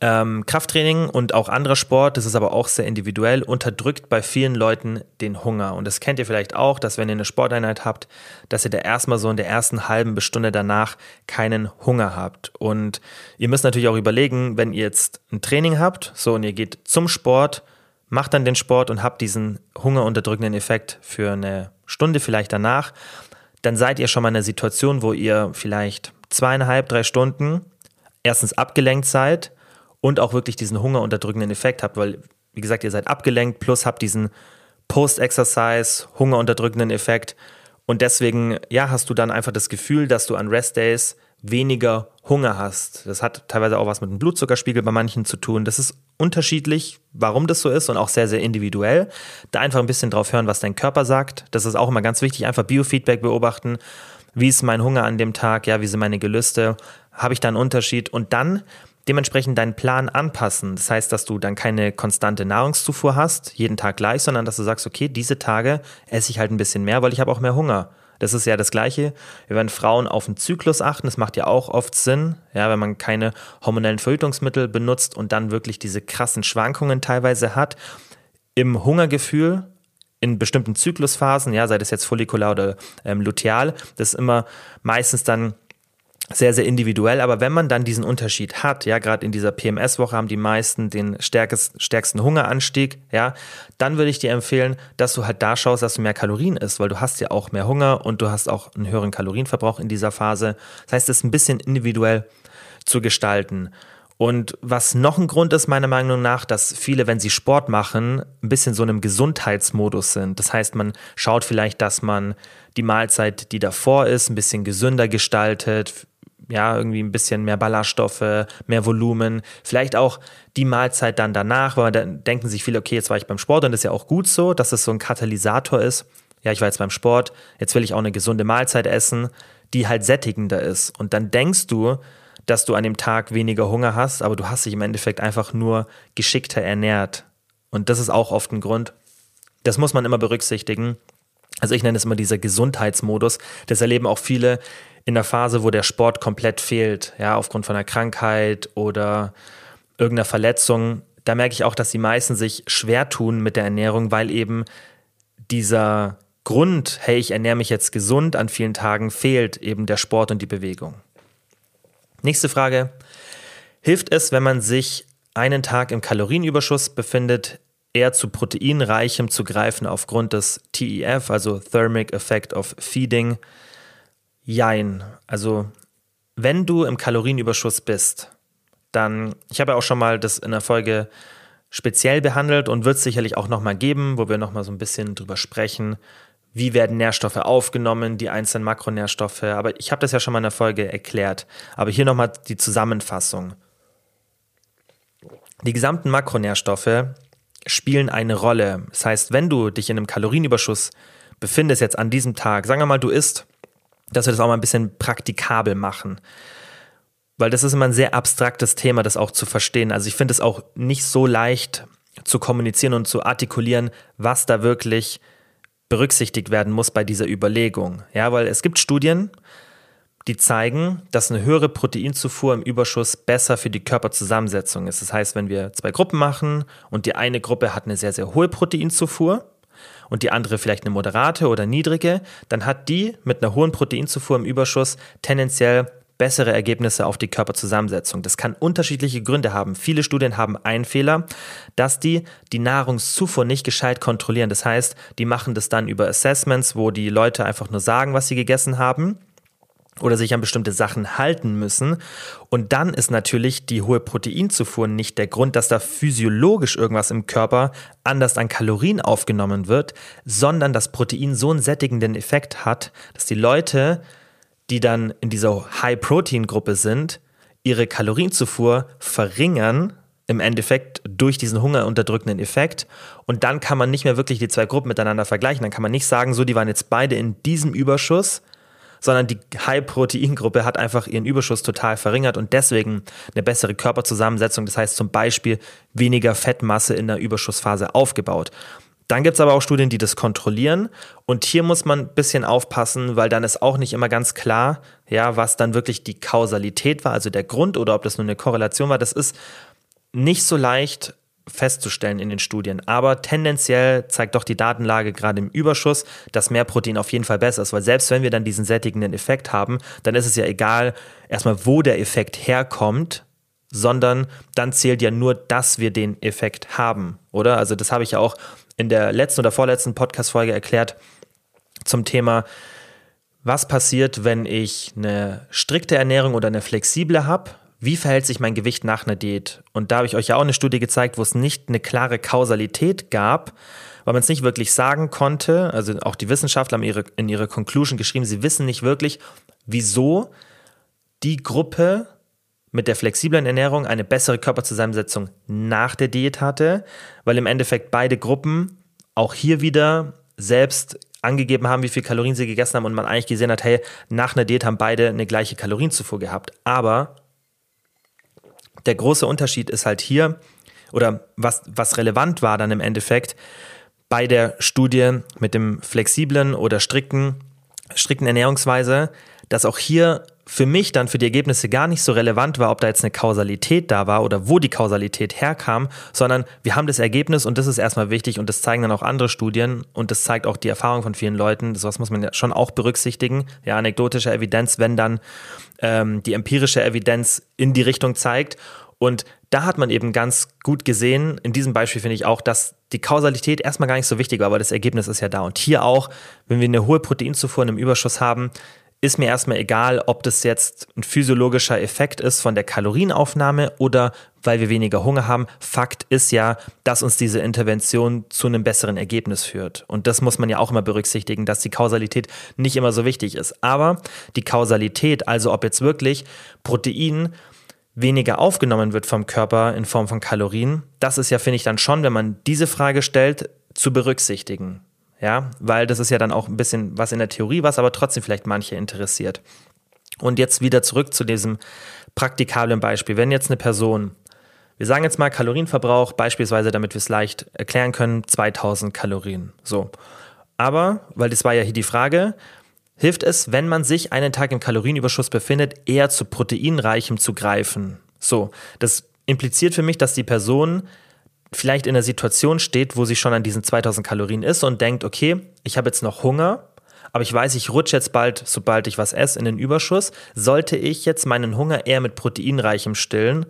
Ähm, Krafttraining und auch anderer Sport, das ist aber auch sehr individuell, unterdrückt bei vielen Leuten den Hunger. Und das kennt ihr vielleicht auch, dass wenn ihr eine Sporteinheit habt, dass ihr da erstmal so in der ersten halben Stunde danach keinen Hunger habt. Und ihr müsst natürlich auch überlegen, wenn ihr jetzt ein Training habt, so und ihr geht zum Sport, macht dann den Sport und habt diesen hungerunterdrückenden Effekt für eine Stunde vielleicht danach, dann seid ihr schon mal in einer Situation, wo ihr vielleicht zweieinhalb, drei Stunden erstens abgelenkt seid, und auch wirklich diesen hungerunterdrückenden Effekt habt, weil, wie gesagt, ihr seid abgelenkt, plus habt diesen Post-Exercise, hungerunterdrückenden Effekt. Und deswegen, ja, hast du dann einfach das Gefühl, dass du an Rest-Days weniger Hunger hast. Das hat teilweise auch was mit dem Blutzuckerspiegel bei manchen zu tun. Das ist unterschiedlich, warum das so ist und auch sehr, sehr individuell. Da einfach ein bisschen drauf hören, was dein Körper sagt. Das ist auch immer ganz wichtig. Einfach Biofeedback beobachten. Wie ist mein Hunger an dem Tag? Ja, wie sind meine Gelüste? Habe ich da einen Unterschied? Und dann dementsprechend deinen Plan anpassen. Das heißt, dass du dann keine konstante Nahrungszufuhr hast, jeden Tag gleich, sondern dass du sagst, okay, diese Tage esse ich halt ein bisschen mehr, weil ich habe auch mehr Hunger. Das ist ja das Gleiche, wenn Frauen auf den Zyklus achten. Das macht ja auch oft Sinn, ja, wenn man keine hormonellen Verhütungsmittel benutzt und dann wirklich diese krassen Schwankungen teilweise hat. Im Hungergefühl, in bestimmten Zyklusphasen, ja, sei das jetzt follikular oder ähm, luteal, das ist immer meistens dann sehr, sehr individuell. Aber wenn man dann diesen Unterschied hat, ja, gerade in dieser PMS-Woche haben die meisten den stärksten, stärksten Hungeranstieg, ja, dann würde ich dir empfehlen, dass du halt da schaust, dass du mehr Kalorien isst, weil du hast ja auch mehr Hunger und du hast auch einen höheren Kalorienverbrauch in dieser Phase. Das heißt, es ist ein bisschen individuell zu gestalten. Und was noch ein Grund ist, meiner Meinung nach, dass viele, wenn sie Sport machen, ein bisschen so in einem Gesundheitsmodus sind. Das heißt, man schaut vielleicht, dass man die Mahlzeit, die davor ist, ein bisschen gesünder gestaltet, ja, irgendwie ein bisschen mehr Ballaststoffe, mehr Volumen, vielleicht auch die Mahlzeit dann danach, weil dann denken sich viele, okay, jetzt war ich beim Sport und das ist ja auch gut so, dass es so ein Katalysator ist. Ja, ich war jetzt beim Sport, jetzt will ich auch eine gesunde Mahlzeit essen, die halt sättigender ist. Und dann denkst du, dass du an dem Tag weniger Hunger hast, aber du hast dich im Endeffekt einfach nur geschickter ernährt. Und das ist auch oft ein Grund. Das muss man immer berücksichtigen. Also ich nenne es immer dieser Gesundheitsmodus. Das erleben auch viele in der Phase, wo der Sport komplett fehlt, ja, aufgrund von einer Krankheit oder irgendeiner Verletzung. Da merke ich auch, dass die meisten sich schwer tun mit der Ernährung, weil eben dieser Grund, hey, ich ernähre mich jetzt gesund an vielen Tagen, fehlt eben der Sport und die Bewegung. Nächste Frage. Hilft es, wenn man sich einen Tag im Kalorienüberschuss befindet, eher zu proteinreichem zu greifen aufgrund des TEF, also Thermic Effect of Feeding? Jein. Also, wenn du im Kalorienüberschuss bist, dann, ich habe ja auch schon mal das in der Folge speziell behandelt und wird es sicherlich auch nochmal geben, wo wir nochmal so ein bisschen drüber sprechen, wie werden Nährstoffe aufgenommen, die einzelnen Makronährstoffe. Aber ich habe das ja schon mal in der Folge erklärt. Aber hier nochmal die Zusammenfassung. Die gesamten Makronährstoffe spielen eine Rolle. Das heißt, wenn du dich in einem Kalorienüberschuss befindest jetzt an diesem Tag, sagen wir mal, du isst dass wir das auch mal ein bisschen praktikabel machen. Weil das ist immer ein sehr abstraktes Thema, das auch zu verstehen. Also ich finde es auch nicht so leicht zu kommunizieren und zu artikulieren, was da wirklich berücksichtigt werden muss bei dieser Überlegung. Ja, weil es gibt Studien, die zeigen, dass eine höhere Proteinzufuhr im Überschuss besser für die Körperzusammensetzung ist. Das heißt, wenn wir zwei Gruppen machen und die eine Gruppe hat eine sehr, sehr hohe Proteinzufuhr, und die andere vielleicht eine moderate oder niedrige, dann hat die mit einer hohen Proteinzufuhr im Überschuss tendenziell bessere Ergebnisse auf die Körperzusammensetzung. Das kann unterschiedliche Gründe haben. Viele Studien haben einen Fehler, dass die die Nahrungszufuhr nicht gescheit kontrollieren. Das heißt, die machen das dann über Assessments, wo die Leute einfach nur sagen, was sie gegessen haben oder sich an bestimmte Sachen halten müssen. Und dann ist natürlich die hohe Proteinzufuhr nicht der Grund, dass da physiologisch irgendwas im Körper anders an Kalorien aufgenommen wird, sondern dass Protein so einen sättigenden Effekt hat, dass die Leute, die dann in dieser High-Protein-Gruppe sind, ihre Kalorienzufuhr verringern, im Endeffekt durch diesen hungerunterdrückenden Effekt. Und dann kann man nicht mehr wirklich die zwei Gruppen miteinander vergleichen. Dann kann man nicht sagen, so, die waren jetzt beide in diesem Überschuss sondern die High-Protein-Gruppe hat einfach ihren Überschuss total verringert und deswegen eine bessere Körperzusammensetzung, das heißt zum Beispiel weniger Fettmasse in der Überschussphase aufgebaut. Dann gibt es aber auch Studien, die das kontrollieren. Und hier muss man ein bisschen aufpassen, weil dann ist auch nicht immer ganz klar, ja, was dann wirklich die Kausalität war, also der Grund oder ob das nur eine Korrelation war. Das ist nicht so leicht festzustellen in den Studien. Aber tendenziell zeigt doch die Datenlage gerade im Überschuss, dass mehr Protein auf jeden Fall besser ist, weil selbst wenn wir dann diesen sättigenden Effekt haben, dann ist es ja egal, erstmal wo der Effekt herkommt, sondern dann zählt ja nur, dass wir den Effekt haben, oder? Also das habe ich ja auch in der letzten oder vorletzten Podcast-Folge erklärt zum Thema, was passiert, wenn ich eine strikte Ernährung oder eine flexible habe, wie verhält sich mein Gewicht nach einer Diät? Und da habe ich euch ja auch eine Studie gezeigt, wo es nicht eine klare Kausalität gab, weil man es nicht wirklich sagen konnte. Also auch die Wissenschaftler haben ihre, in ihre Conclusion geschrieben, sie wissen nicht wirklich, wieso die Gruppe mit der flexiblen Ernährung eine bessere Körperzusammensetzung nach der Diät hatte, weil im Endeffekt beide Gruppen auch hier wieder selbst angegeben haben, wie viel Kalorien sie gegessen haben und man eigentlich gesehen hat, hey, nach einer Diät haben beide eine gleiche Kalorienzufuhr gehabt. Aber der große Unterschied ist halt hier, oder was, was relevant war dann im Endeffekt bei der Studie mit dem flexiblen oder strikten, strikten Ernährungsweise, dass auch hier für mich dann für die Ergebnisse gar nicht so relevant war, ob da jetzt eine Kausalität da war oder wo die Kausalität herkam, sondern wir haben das Ergebnis und das ist erstmal wichtig und das zeigen dann auch andere Studien und das zeigt auch die Erfahrung von vielen Leuten. Sowas muss man ja schon auch berücksichtigen. Ja, anekdotische Evidenz, wenn dann ähm, die empirische Evidenz in die Richtung zeigt. Und da hat man eben ganz gut gesehen, in diesem Beispiel finde ich auch, dass die Kausalität erstmal gar nicht so wichtig war, aber das Ergebnis ist ja da. Und hier auch, wenn wir eine hohe Proteinzufuhr in einem Überschuss haben, ist mir erstmal egal, ob das jetzt ein physiologischer Effekt ist von der Kalorienaufnahme oder weil wir weniger Hunger haben. Fakt ist ja, dass uns diese Intervention zu einem besseren Ergebnis führt. Und das muss man ja auch immer berücksichtigen, dass die Kausalität nicht immer so wichtig ist. Aber die Kausalität, also ob jetzt wirklich Protein weniger aufgenommen wird vom Körper in Form von Kalorien, das ist ja, finde ich, dann schon, wenn man diese Frage stellt, zu berücksichtigen. Ja, weil das ist ja dann auch ein bisschen was in der Theorie, was aber trotzdem vielleicht manche interessiert. Und jetzt wieder zurück zu diesem praktikablen Beispiel. Wenn jetzt eine Person, wir sagen jetzt mal Kalorienverbrauch, beispielsweise, damit wir es leicht erklären können, 2000 Kalorien. So. Aber, weil das war ja hier die Frage, hilft es, wenn man sich einen Tag im Kalorienüberschuss befindet, eher zu proteinreichem zu greifen. So. Das impliziert für mich, dass die Person vielleicht in der Situation steht, wo sie schon an diesen 2000 Kalorien ist und denkt, okay, ich habe jetzt noch Hunger, aber ich weiß, ich rutsche jetzt bald, sobald ich was esse, in den Überschuss. Sollte ich jetzt meinen Hunger eher mit proteinreichem stillen,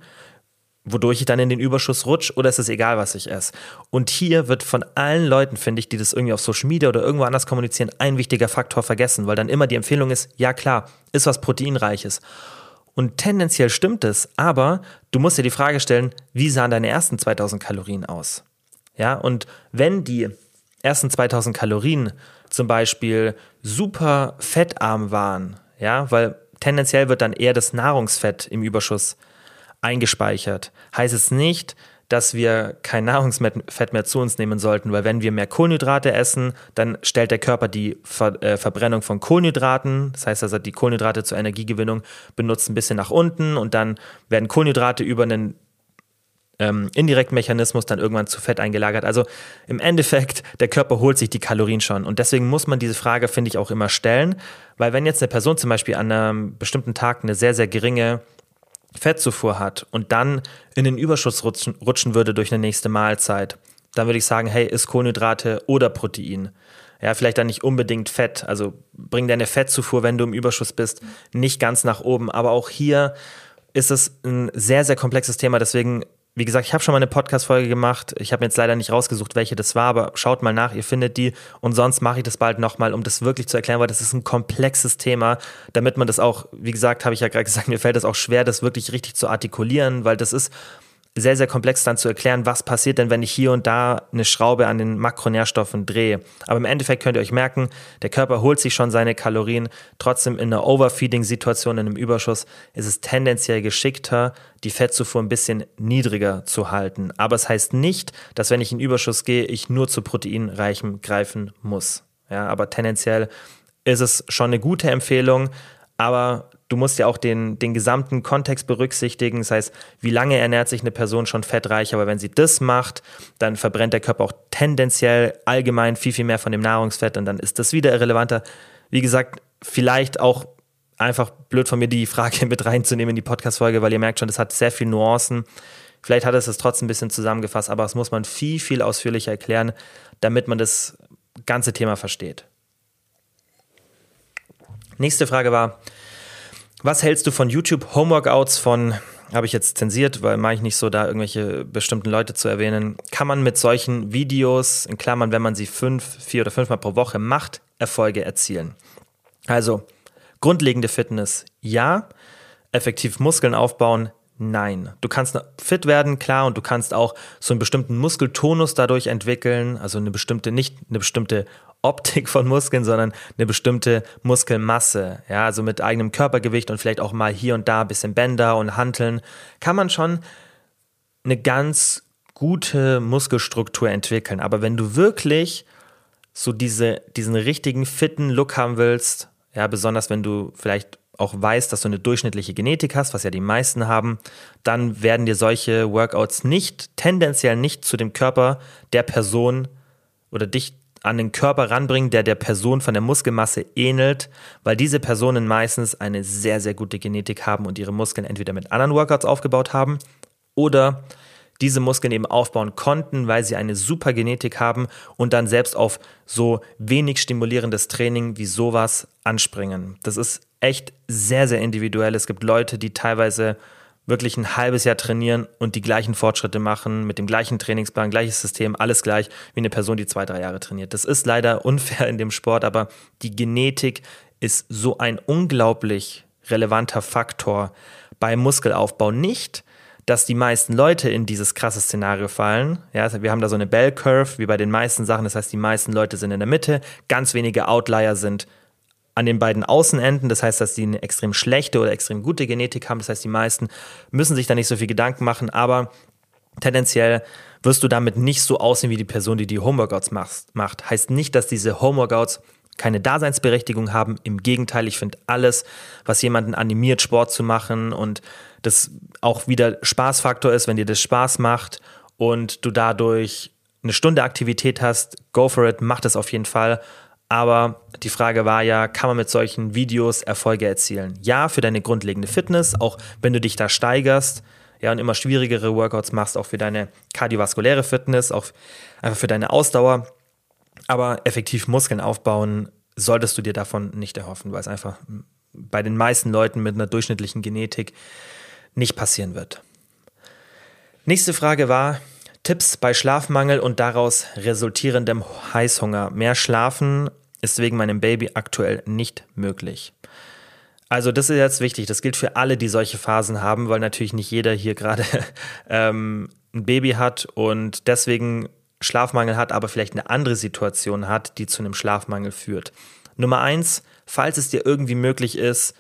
wodurch ich dann in den Überschuss rutsche, oder ist es egal, was ich esse? Und hier wird von allen Leuten, finde ich, die das irgendwie auf Social Media oder irgendwo anders kommunizieren, ein wichtiger Faktor vergessen, weil dann immer die Empfehlung ist, ja klar, ist was proteinreiches. Und tendenziell stimmt es, aber du musst dir die Frage stellen, wie sahen deine ersten 2000 Kalorien aus? Ja, und wenn die ersten 2000 Kalorien zum Beispiel super fettarm waren, ja, weil tendenziell wird dann eher das Nahrungsfett im Überschuss eingespeichert, heißt es nicht, dass wir kein Nahrungsfett mehr zu uns nehmen sollten, weil wenn wir mehr Kohlenhydrate essen, dann stellt der Körper die Ver äh, Verbrennung von Kohlenhydraten, das heißt also die Kohlenhydrate zur Energiegewinnung benutzt ein bisschen nach unten und dann werden Kohlenhydrate über einen ähm, indirekten Mechanismus dann irgendwann zu Fett eingelagert. Also im Endeffekt, der Körper holt sich die Kalorien schon. Und deswegen muss man diese Frage, finde ich, auch immer stellen, weil wenn jetzt eine Person zum Beispiel an einem bestimmten Tag eine sehr, sehr geringe Fettzufuhr hat und dann in den Überschuss rutschen, rutschen würde durch eine nächste Mahlzeit, dann würde ich sagen, hey, isst Kohlenhydrate oder Protein. Ja, vielleicht dann nicht unbedingt Fett. Also bring deine Fettzufuhr, wenn du im Überschuss bist, nicht ganz nach oben. Aber auch hier ist es ein sehr, sehr komplexes Thema. Deswegen wie gesagt, ich habe schon mal eine Podcast-Folge gemacht. Ich habe jetzt leider nicht rausgesucht, welche das war, aber schaut mal nach, ihr findet die. Und sonst mache ich das bald nochmal, um das wirklich zu erklären, weil das ist ein komplexes Thema, damit man das auch, wie gesagt, habe ich ja gerade gesagt, mir fällt es auch schwer, das wirklich richtig zu artikulieren, weil das ist sehr, sehr komplex dann zu erklären, was passiert denn, wenn ich hier und da eine Schraube an den Makronährstoffen drehe. Aber im Endeffekt könnt ihr euch merken, der Körper holt sich schon seine Kalorien. Trotzdem in einer Overfeeding-Situation, in einem Überschuss, ist es tendenziell geschickter, die Fettzufuhr ein bisschen niedriger zu halten. Aber es heißt nicht, dass wenn ich in Überschuss gehe, ich nur zu proteinreichem greifen muss. Ja, aber tendenziell ist es schon eine gute Empfehlung, aber du musst ja auch den, den gesamten Kontext berücksichtigen. Das heißt, wie lange ernährt sich eine Person schon fettreich? Aber wenn sie das macht, dann verbrennt der Körper auch tendenziell allgemein viel, viel mehr von dem Nahrungsfett und dann ist das wieder irrelevanter. Wie gesagt, vielleicht auch einfach blöd von mir, die Frage mit reinzunehmen in die Podcast-Folge, weil ihr merkt schon, das hat sehr viele Nuancen. Vielleicht hat es es trotzdem ein bisschen zusammengefasst, aber das muss man viel, viel ausführlicher erklären, damit man das ganze Thema versteht. Nächste Frage war, was hältst du von YouTube Homeworkouts von, habe ich jetzt zensiert, weil mache ich nicht so, da irgendwelche bestimmten Leute zu erwähnen. Kann man mit solchen Videos, in Klammern, wenn man sie fünf, vier oder fünfmal pro Woche macht, Erfolge erzielen? Also, grundlegende Fitness, ja. Effektiv Muskeln aufbauen, Nein. Du kannst fit werden, klar, und du kannst auch so einen bestimmten Muskeltonus dadurch entwickeln, also eine bestimmte, nicht eine bestimmte Optik von Muskeln, sondern eine bestimmte Muskelmasse. Ja, also mit eigenem Körpergewicht und vielleicht auch mal hier und da ein bisschen Bänder und Hanteln, kann man schon eine ganz gute Muskelstruktur entwickeln. Aber wenn du wirklich so diese, diesen richtigen fitten Look haben willst, ja, besonders wenn du vielleicht auch weißt, dass du eine durchschnittliche Genetik hast, was ja die meisten haben, dann werden dir solche Workouts nicht, tendenziell nicht zu dem Körper der Person oder dich an den Körper ranbringen, der der Person von der Muskelmasse ähnelt, weil diese Personen meistens eine sehr, sehr gute Genetik haben und ihre Muskeln entweder mit anderen Workouts aufgebaut haben oder diese Muskeln eben aufbauen konnten, weil sie eine super Genetik haben und dann selbst auf so wenig stimulierendes Training wie sowas anspringen. Das ist echt sehr, sehr individuell. Es gibt Leute, die teilweise wirklich ein halbes Jahr trainieren und die gleichen Fortschritte machen, mit dem gleichen Trainingsplan, gleiches System, alles gleich wie eine Person, die zwei, drei Jahre trainiert. Das ist leider unfair in dem Sport, aber die Genetik ist so ein unglaublich relevanter Faktor beim Muskelaufbau. Nicht, dass die meisten Leute in dieses krasse Szenario fallen. Ja, also wir haben da so eine Bell Curve wie bei den meisten Sachen. Das heißt, die meisten Leute sind in der Mitte, ganz wenige Outlier sind an den beiden Außenenden. Das heißt, dass die eine extrem schlechte oder extrem gute Genetik haben. Das heißt, die meisten müssen sich da nicht so viel Gedanken machen, aber tendenziell wirst du damit nicht so aussehen wie die Person, die die Homeworkouts macht. Heißt nicht, dass diese Homeworkouts keine Daseinsberechtigung haben. Im Gegenteil, ich finde alles, was jemanden animiert, Sport zu machen und das auch wieder Spaßfaktor ist, wenn dir das Spaß macht und du dadurch eine Stunde Aktivität hast, go for it, mach das auf jeden Fall. Aber die Frage war ja, kann man mit solchen Videos Erfolge erzielen? Ja, für deine grundlegende Fitness, auch wenn du dich da steigerst, ja, und immer schwierigere Workouts machst, auch für deine kardiovaskuläre Fitness, auch einfach für deine Ausdauer. Aber effektiv Muskeln aufbauen solltest du dir davon nicht erhoffen, weil es einfach bei den meisten Leuten mit einer durchschnittlichen Genetik nicht passieren wird. Nächste Frage war, Tipps bei Schlafmangel und daraus resultierendem Heißhunger. Mehr schlafen ist wegen meinem Baby aktuell nicht möglich. Also das ist jetzt wichtig, das gilt für alle, die solche Phasen haben, weil natürlich nicht jeder hier gerade ähm, ein Baby hat und deswegen Schlafmangel hat, aber vielleicht eine andere Situation hat, die zu einem Schlafmangel führt. Nummer eins, falls es dir irgendwie möglich ist,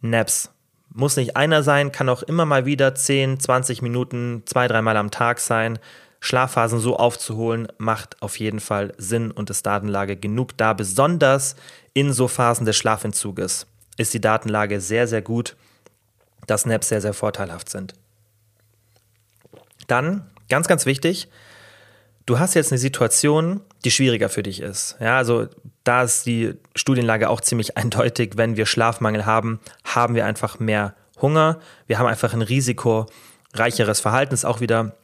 Naps. Muss nicht einer sein, kann auch immer mal wieder 10, 20 Minuten, zwei, dreimal am Tag sein. Schlafphasen so aufzuholen, macht auf jeden Fall Sinn und ist Datenlage genug da. Besonders in so Phasen des Schlafentzuges ist die Datenlage sehr, sehr gut, dass Naps sehr, sehr vorteilhaft sind. Dann, ganz, ganz wichtig, du hast jetzt eine Situation, die schwieriger für dich ist. Ja, also da ist die Studienlage auch ziemlich eindeutig. Wenn wir Schlafmangel haben, haben wir einfach mehr Hunger. Wir haben einfach ein risikoreicheres Verhalten. Ist auch wieder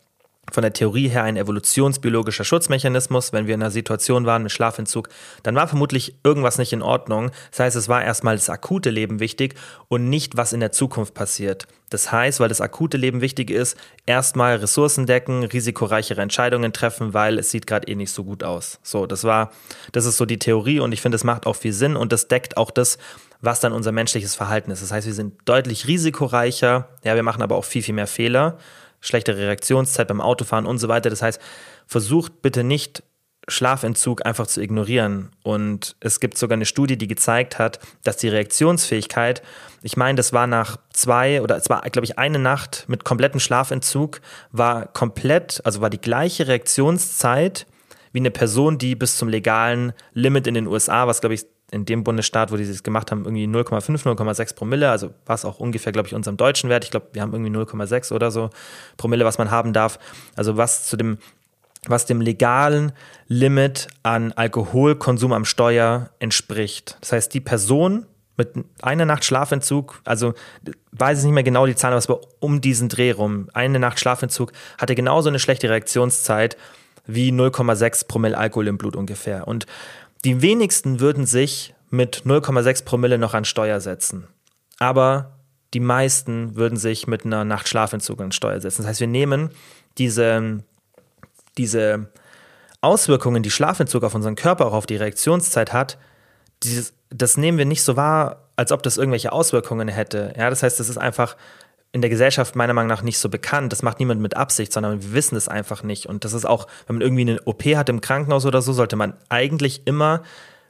von der Theorie her ein evolutionsbiologischer Schutzmechanismus. Wenn wir in einer Situation waren mit Schlafentzug, dann war vermutlich irgendwas nicht in Ordnung. Das heißt, es war erstmal das akute Leben wichtig und nicht, was in der Zukunft passiert. Das heißt, weil das akute Leben wichtig ist, erstmal Ressourcen decken, risikoreichere Entscheidungen treffen, weil es sieht gerade eh nicht so gut aus. So, das war, das ist so die Theorie und ich finde, es macht auch viel Sinn und das deckt auch das, was dann unser menschliches Verhalten ist. Das heißt, wir sind deutlich risikoreicher, ja, wir machen aber auch viel, viel mehr Fehler schlechtere Reaktionszeit beim Autofahren und so weiter. Das heißt, versucht bitte nicht Schlafentzug einfach zu ignorieren. Und es gibt sogar eine Studie, die gezeigt hat, dass die Reaktionsfähigkeit, ich meine, das war nach zwei oder es war, glaube ich, eine Nacht mit komplettem Schlafentzug, war komplett, also war die gleiche Reaktionszeit wie eine Person, die bis zum legalen Limit in den USA, was glaube ich in dem Bundesstaat, wo die das gemacht haben, irgendwie 0,5, 0,6 Promille, also was auch ungefähr, glaube ich, unserem deutschen Wert. Ich glaube, wir haben irgendwie 0,6 oder so Promille, was man haben darf. Also was zu dem, was dem legalen Limit an Alkoholkonsum am Steuer entspricht. Das heißt, die Person mit einer Nacht Schlafentzug, also weiß ich nicht mehr genau die Zahlen, aber es war um diesen Dreh rum. Eine Nacht Schlafentzug hatte genauso eine schlechte Reaktionszeit wie 0,6 Promille Alkohol im Blut ungefähr. Und die wenigsten würden sich mit 0,6 Promille noch an Steuer setzen. Aber die meisten würden sich mit einer Nacht Schlafentzug an Steuer setzen. Das heißt, wir nehmen diese, diese Auswirkungen, die Schlafentzug auf unseren Körper, auch auf die Reaktionszeit hat, dieses, das nehmen wir nicht so wahr, als ob das irgendwelche Auswirkungen hätte. Ja, das heißt, das ist einfach in der Gesellschaft meiner Meinung nach nicht so bekannt. Das macht niemand mit Absicht, sondern wir wissen es einfach nicht. Und das ist auch, wenn man irgendwie eine OP hat im Krankenhaus oder so, sollte man eigentlich immer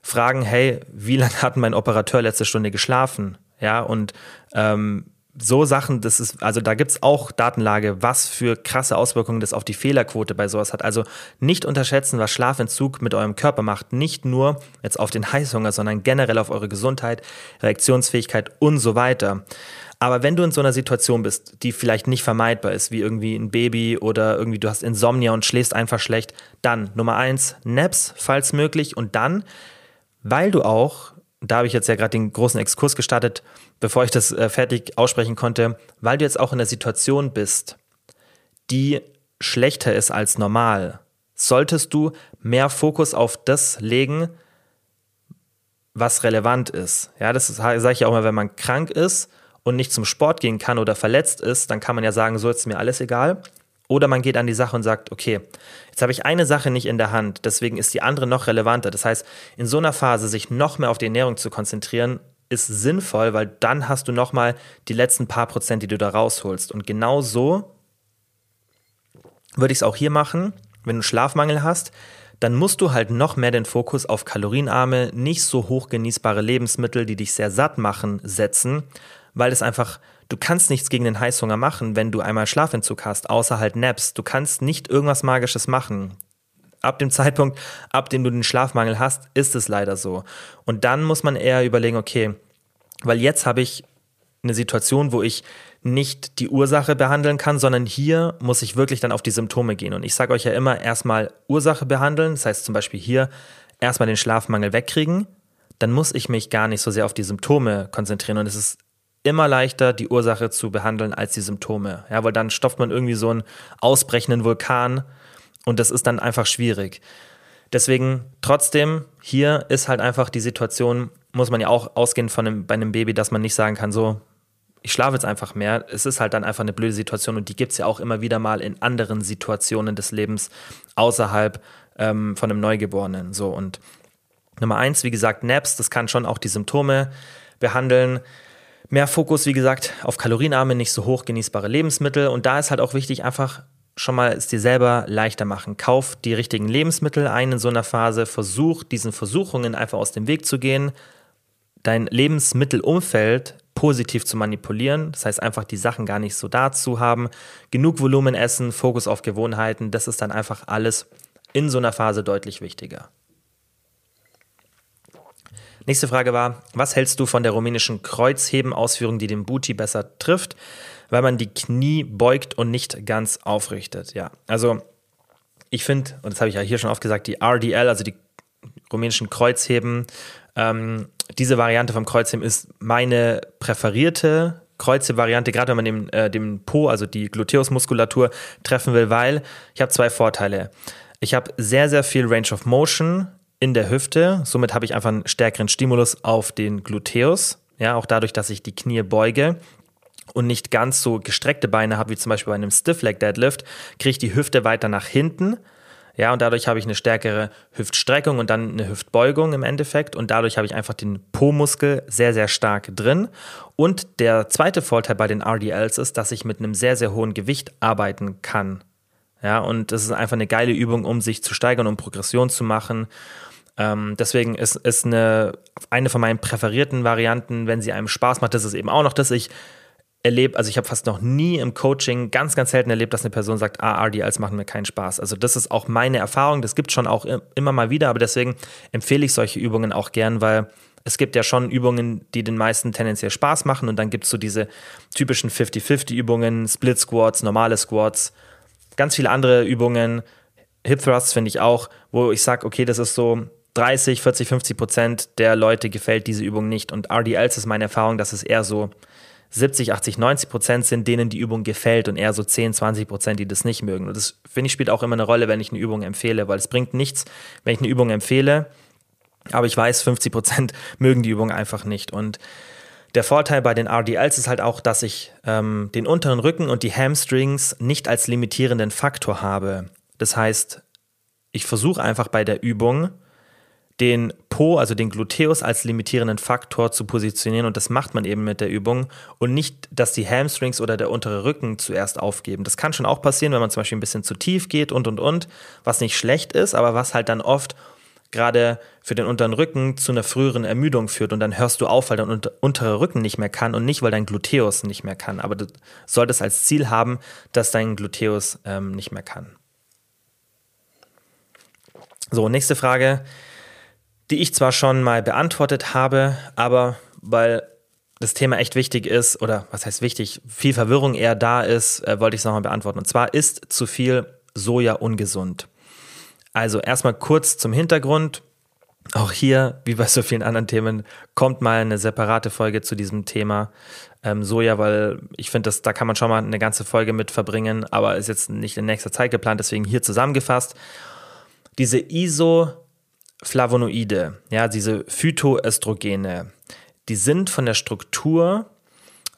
fragen, hey, wie lange hat mein Operateur letzte Stunde geschlafen? Ja, und ähm, so Sachen, das ist, also da gibt es auch Datenlage, was für krasse Auswirkungen das auf die Fehlerquote bei sowas hat. Also nicht unterschätzen, was Schlafentzug mit eurem Körper macht. Nicht nur jetzt auf den Heißhunger, sondern generell auf eure Gesundheit, Reaktionsfähigkeit und so weiter. Aber wenn du in so einer Situation bist, die vielleicht nicht vermeidbar ist, wie irgendwie ein Baby oder irgendwie du hast Insomnia und schläfst einfach schlecht, dann Nummer eins, Naps, falls möglich. Und dann, weil du auch, da habe ich jetzt ja gerade den großen Exkurs gestartet, bevor ich das äh, fertig aussprechen konnte, weil du jetzt auch in der Situation bist, die schlechter ist als normal, solltest du mehr Fokus auf das legen, was relevant ist. Ja, das sage ich auch mal, wenn man krank ist und nicht zum Sport gehen kann oder verletzt ist, dann kann man ja sagen, so ist mir alles egal. Oder man geht an die Sache und sagt, okay, jetzt habe ich eine Sache nicht in der Hand, deswegen ist die andere noch relevanter. Das heißt, in so einer Phase sich noch mehr auf die Ernährung zu konzentrieren, ist sinnvoll, weil dann hast du noch mal die letzten paar Prozent, die du da rausholst. Und genau so würde ich es auch hier machen, wenn du Schlafmangel hast, dann musst du halt noch mehr den Fokus auf kalorienarme, nicht so hoch genießbare Lebensmittel, die dich sehr satt machen, setzen, weil es einfach, du kannst nichts gegen den Heißhunger machen, wenn du einmal Schlafentzug hast, außer halt Naps. Du kannst nicht irgendwas Magisches machen. Ab dem Zeitpunkt, ab dem du den Schlafmangel hast, ist es leider so. Und dann muss man eher überlegen, okay, weil jetzt habe ich eine Situation, wo ich nicht die Ursache behandeln kann, sondern hier muss ich wirklich dann auf die Symptome gehen. Und ich sage euch ja immer, erstmal Ursache behandeln, das heißt zum Beispiel hier erstmal den Schlafmangel wegkriegen, dann muss ich mich gar nicht so sehr auf die Symptome konzentrieren. Und es ist immer leichter, die Ursache zu behandeln als die Symptome. Ja, weil dann stopft man irgendwie so einen ausbrechenden Vulkan und das ist dann einfach schwierig. Deswegen trotzdem, hier ist halt einfach die Situation, muss man ja auch ausgehen von einem, bei einem Baby, dass man nicht sagen kann, so, ich schlafe jetzt einfach mehr. Es ist halt dann einfach eine blöde Situation und die gibt es ja auch immer wieder mal in anderen Situationen des Lebens außerhalb ähm, von einem Neugeborenen. So und Nummer eins, wie gesagt, Naps, das kann schon auch die Symptome behandeln. Mehr Fokus, wie gesagt, auf kalorienarme, nicht so hoch genießbare Lebensmittel. Und da ist halt auch wichtig, einfach schon mal es dir selber leichter machen. Kauf die richtigen Lebensmittel ein in so einer Phase. Versuch, diesen Versuchungen einfach aus dem Weg zu gehen. Dein Lebensmittelumfeld positiv zu manipulieren. Das heißt, einfach die Sachen gar nicht so dazu haben. Genug Volumen essen, Fokus auf Gewohnheiten, das ist dann einfach alles in so einer Phase deutlich wichtiger. Nächste Frage war, was hältst du von der rumänischen Kreuzheben-Ausführung, die den Booty besser trifft, weil man die Knie beugt und nicht ganz aufrichtet? Ja, also ich finde, und das habe ich ja hier schon oft gesagt, die RDL, also die rumänischen Kreuzheben, ähm, diese Variante vom Kreuzheben ist meine präferierte Kreuze-Variante, gerade wenn man den, äh, den Po, also die Gluteusmuskulatur, treffen will, weil ich habe zwei Vorteile. Ich habe sehr, sehr viel Range of Motion in der Hüfte, somit habe ich einfach einen stärkeren Stimulus auf den Gluteus, ja, auch dadurch, dass ich die Knie beuge und nicht ganz so gestreckte Beine habe, wie zum Beispiel bei einem Stiff Leg Deadlift, kriege ich die Hüfte weiter nach hinten ja, und dadurch habe ich eine stärkere Hüftstreckung und dann eine Hüftbeugung im Endeffekt. Und dadurch habe ich einfach den Po-Muskel sehr, sehr stark drin. Und der zweite Vorteil bei den RDLs ist, dass ich mit einem sehr, sehr hohen Gewicht arbeiten kann. Ja, und das ist einfach eine geile Übung, um sich zu steigern, um Progression zu machen. Ähm, deswegen ist, ist eine, eine von meinen präferierten Varianten, wenn sie einem Spaß macht, das ist eben auch noch, dass ich erlebt, also ich habe fast noch nie im Coaching ganz, ganz selten erlebt, dass eine Person sagt, ah, RDLs machen mir keinen Spaß. Also das ist auch meine Erfahrung, das gibt schon auch immer mal wieder, aber deswegen empfehle ich solche Übungen auch gern, weil es gibt ja schon Übungen, die den meisten tendenziell Spaß machen und dann gibt es so diese typischen 50-50-Übungen, Split Squats, normale Squats, ganz viele andere Übungen, Hip Thrusts finde ich auch, wo ich sage, okay, das ist so 30, 40, 50 Prozent der Leute gefällt diese Übung nicht und RDLs ist meine Erfahrung, dass es eher so 70, 80, 90 Prozent sind, denen die Übung gefällt und eher so 10, 20 Prozent, die das nicht mögen. Und das, finde ich, spielt auch immer eine Rolle, wenn ich eine Übung empfehle, weil es bringt nichts, wenn ich eine Übung empfehle, aber ich weiß, 50 Prozent mögen die Übung einfach nicht. Und der Vorteil bei den RDLs ist halt auch, dass ich ähm, den unteren Rücken und die Hamstrings nicht als limitierenden Faktor habe. Das heißt, ich versuche einfach bei der Übung, den Po, also den Gluteus, als limitierenden Faktor zu positionieren. Und das macht man eben mit der Übung. Und nicht, dass die Hamstrings oder der untere Rücken zuerst aufgeben. Das kann schon auch passieren, wenn man zum Beispiel ein bisschen zu tief geht und und und, was nicht schlecht ist, aber was halt dann oft gerade für den unteren Rücken zu einer früheren Ermüdung führt und dann hörst du auf, weil dein untere Rücken nicht mehr kann und nicht, weil dein Gluteus nicht mehr kann. Aber du solltest als Ziel haben, dass dein Gluteus ähm, nicht mehr kann. So, nächste Frage die ich zwar schon mal beantwortet habe, aber weil das Thema echt wichtig ist, oder was heißt wichtig, viel Verwirrung eher da ist, äh, wollte ich es nochmal beantworten. Und zwar ist zu viel Soja ungesund. Also erstmal kurz zum Hintergrund. Auch hier, wie bei so vielen anderen Themen, kommt mal eine separate Folge zu diesem Thema ähm, Soja, weil ich finde, da kann man schon mal eine ganze Folge mit verbringen, aber ist jetzt nicht in nächster Zeit geplant, deswegen hier zusammengefasst. Diese Isoflavonoide, ja, diese Phytoöstrogene, die sind von der Struktur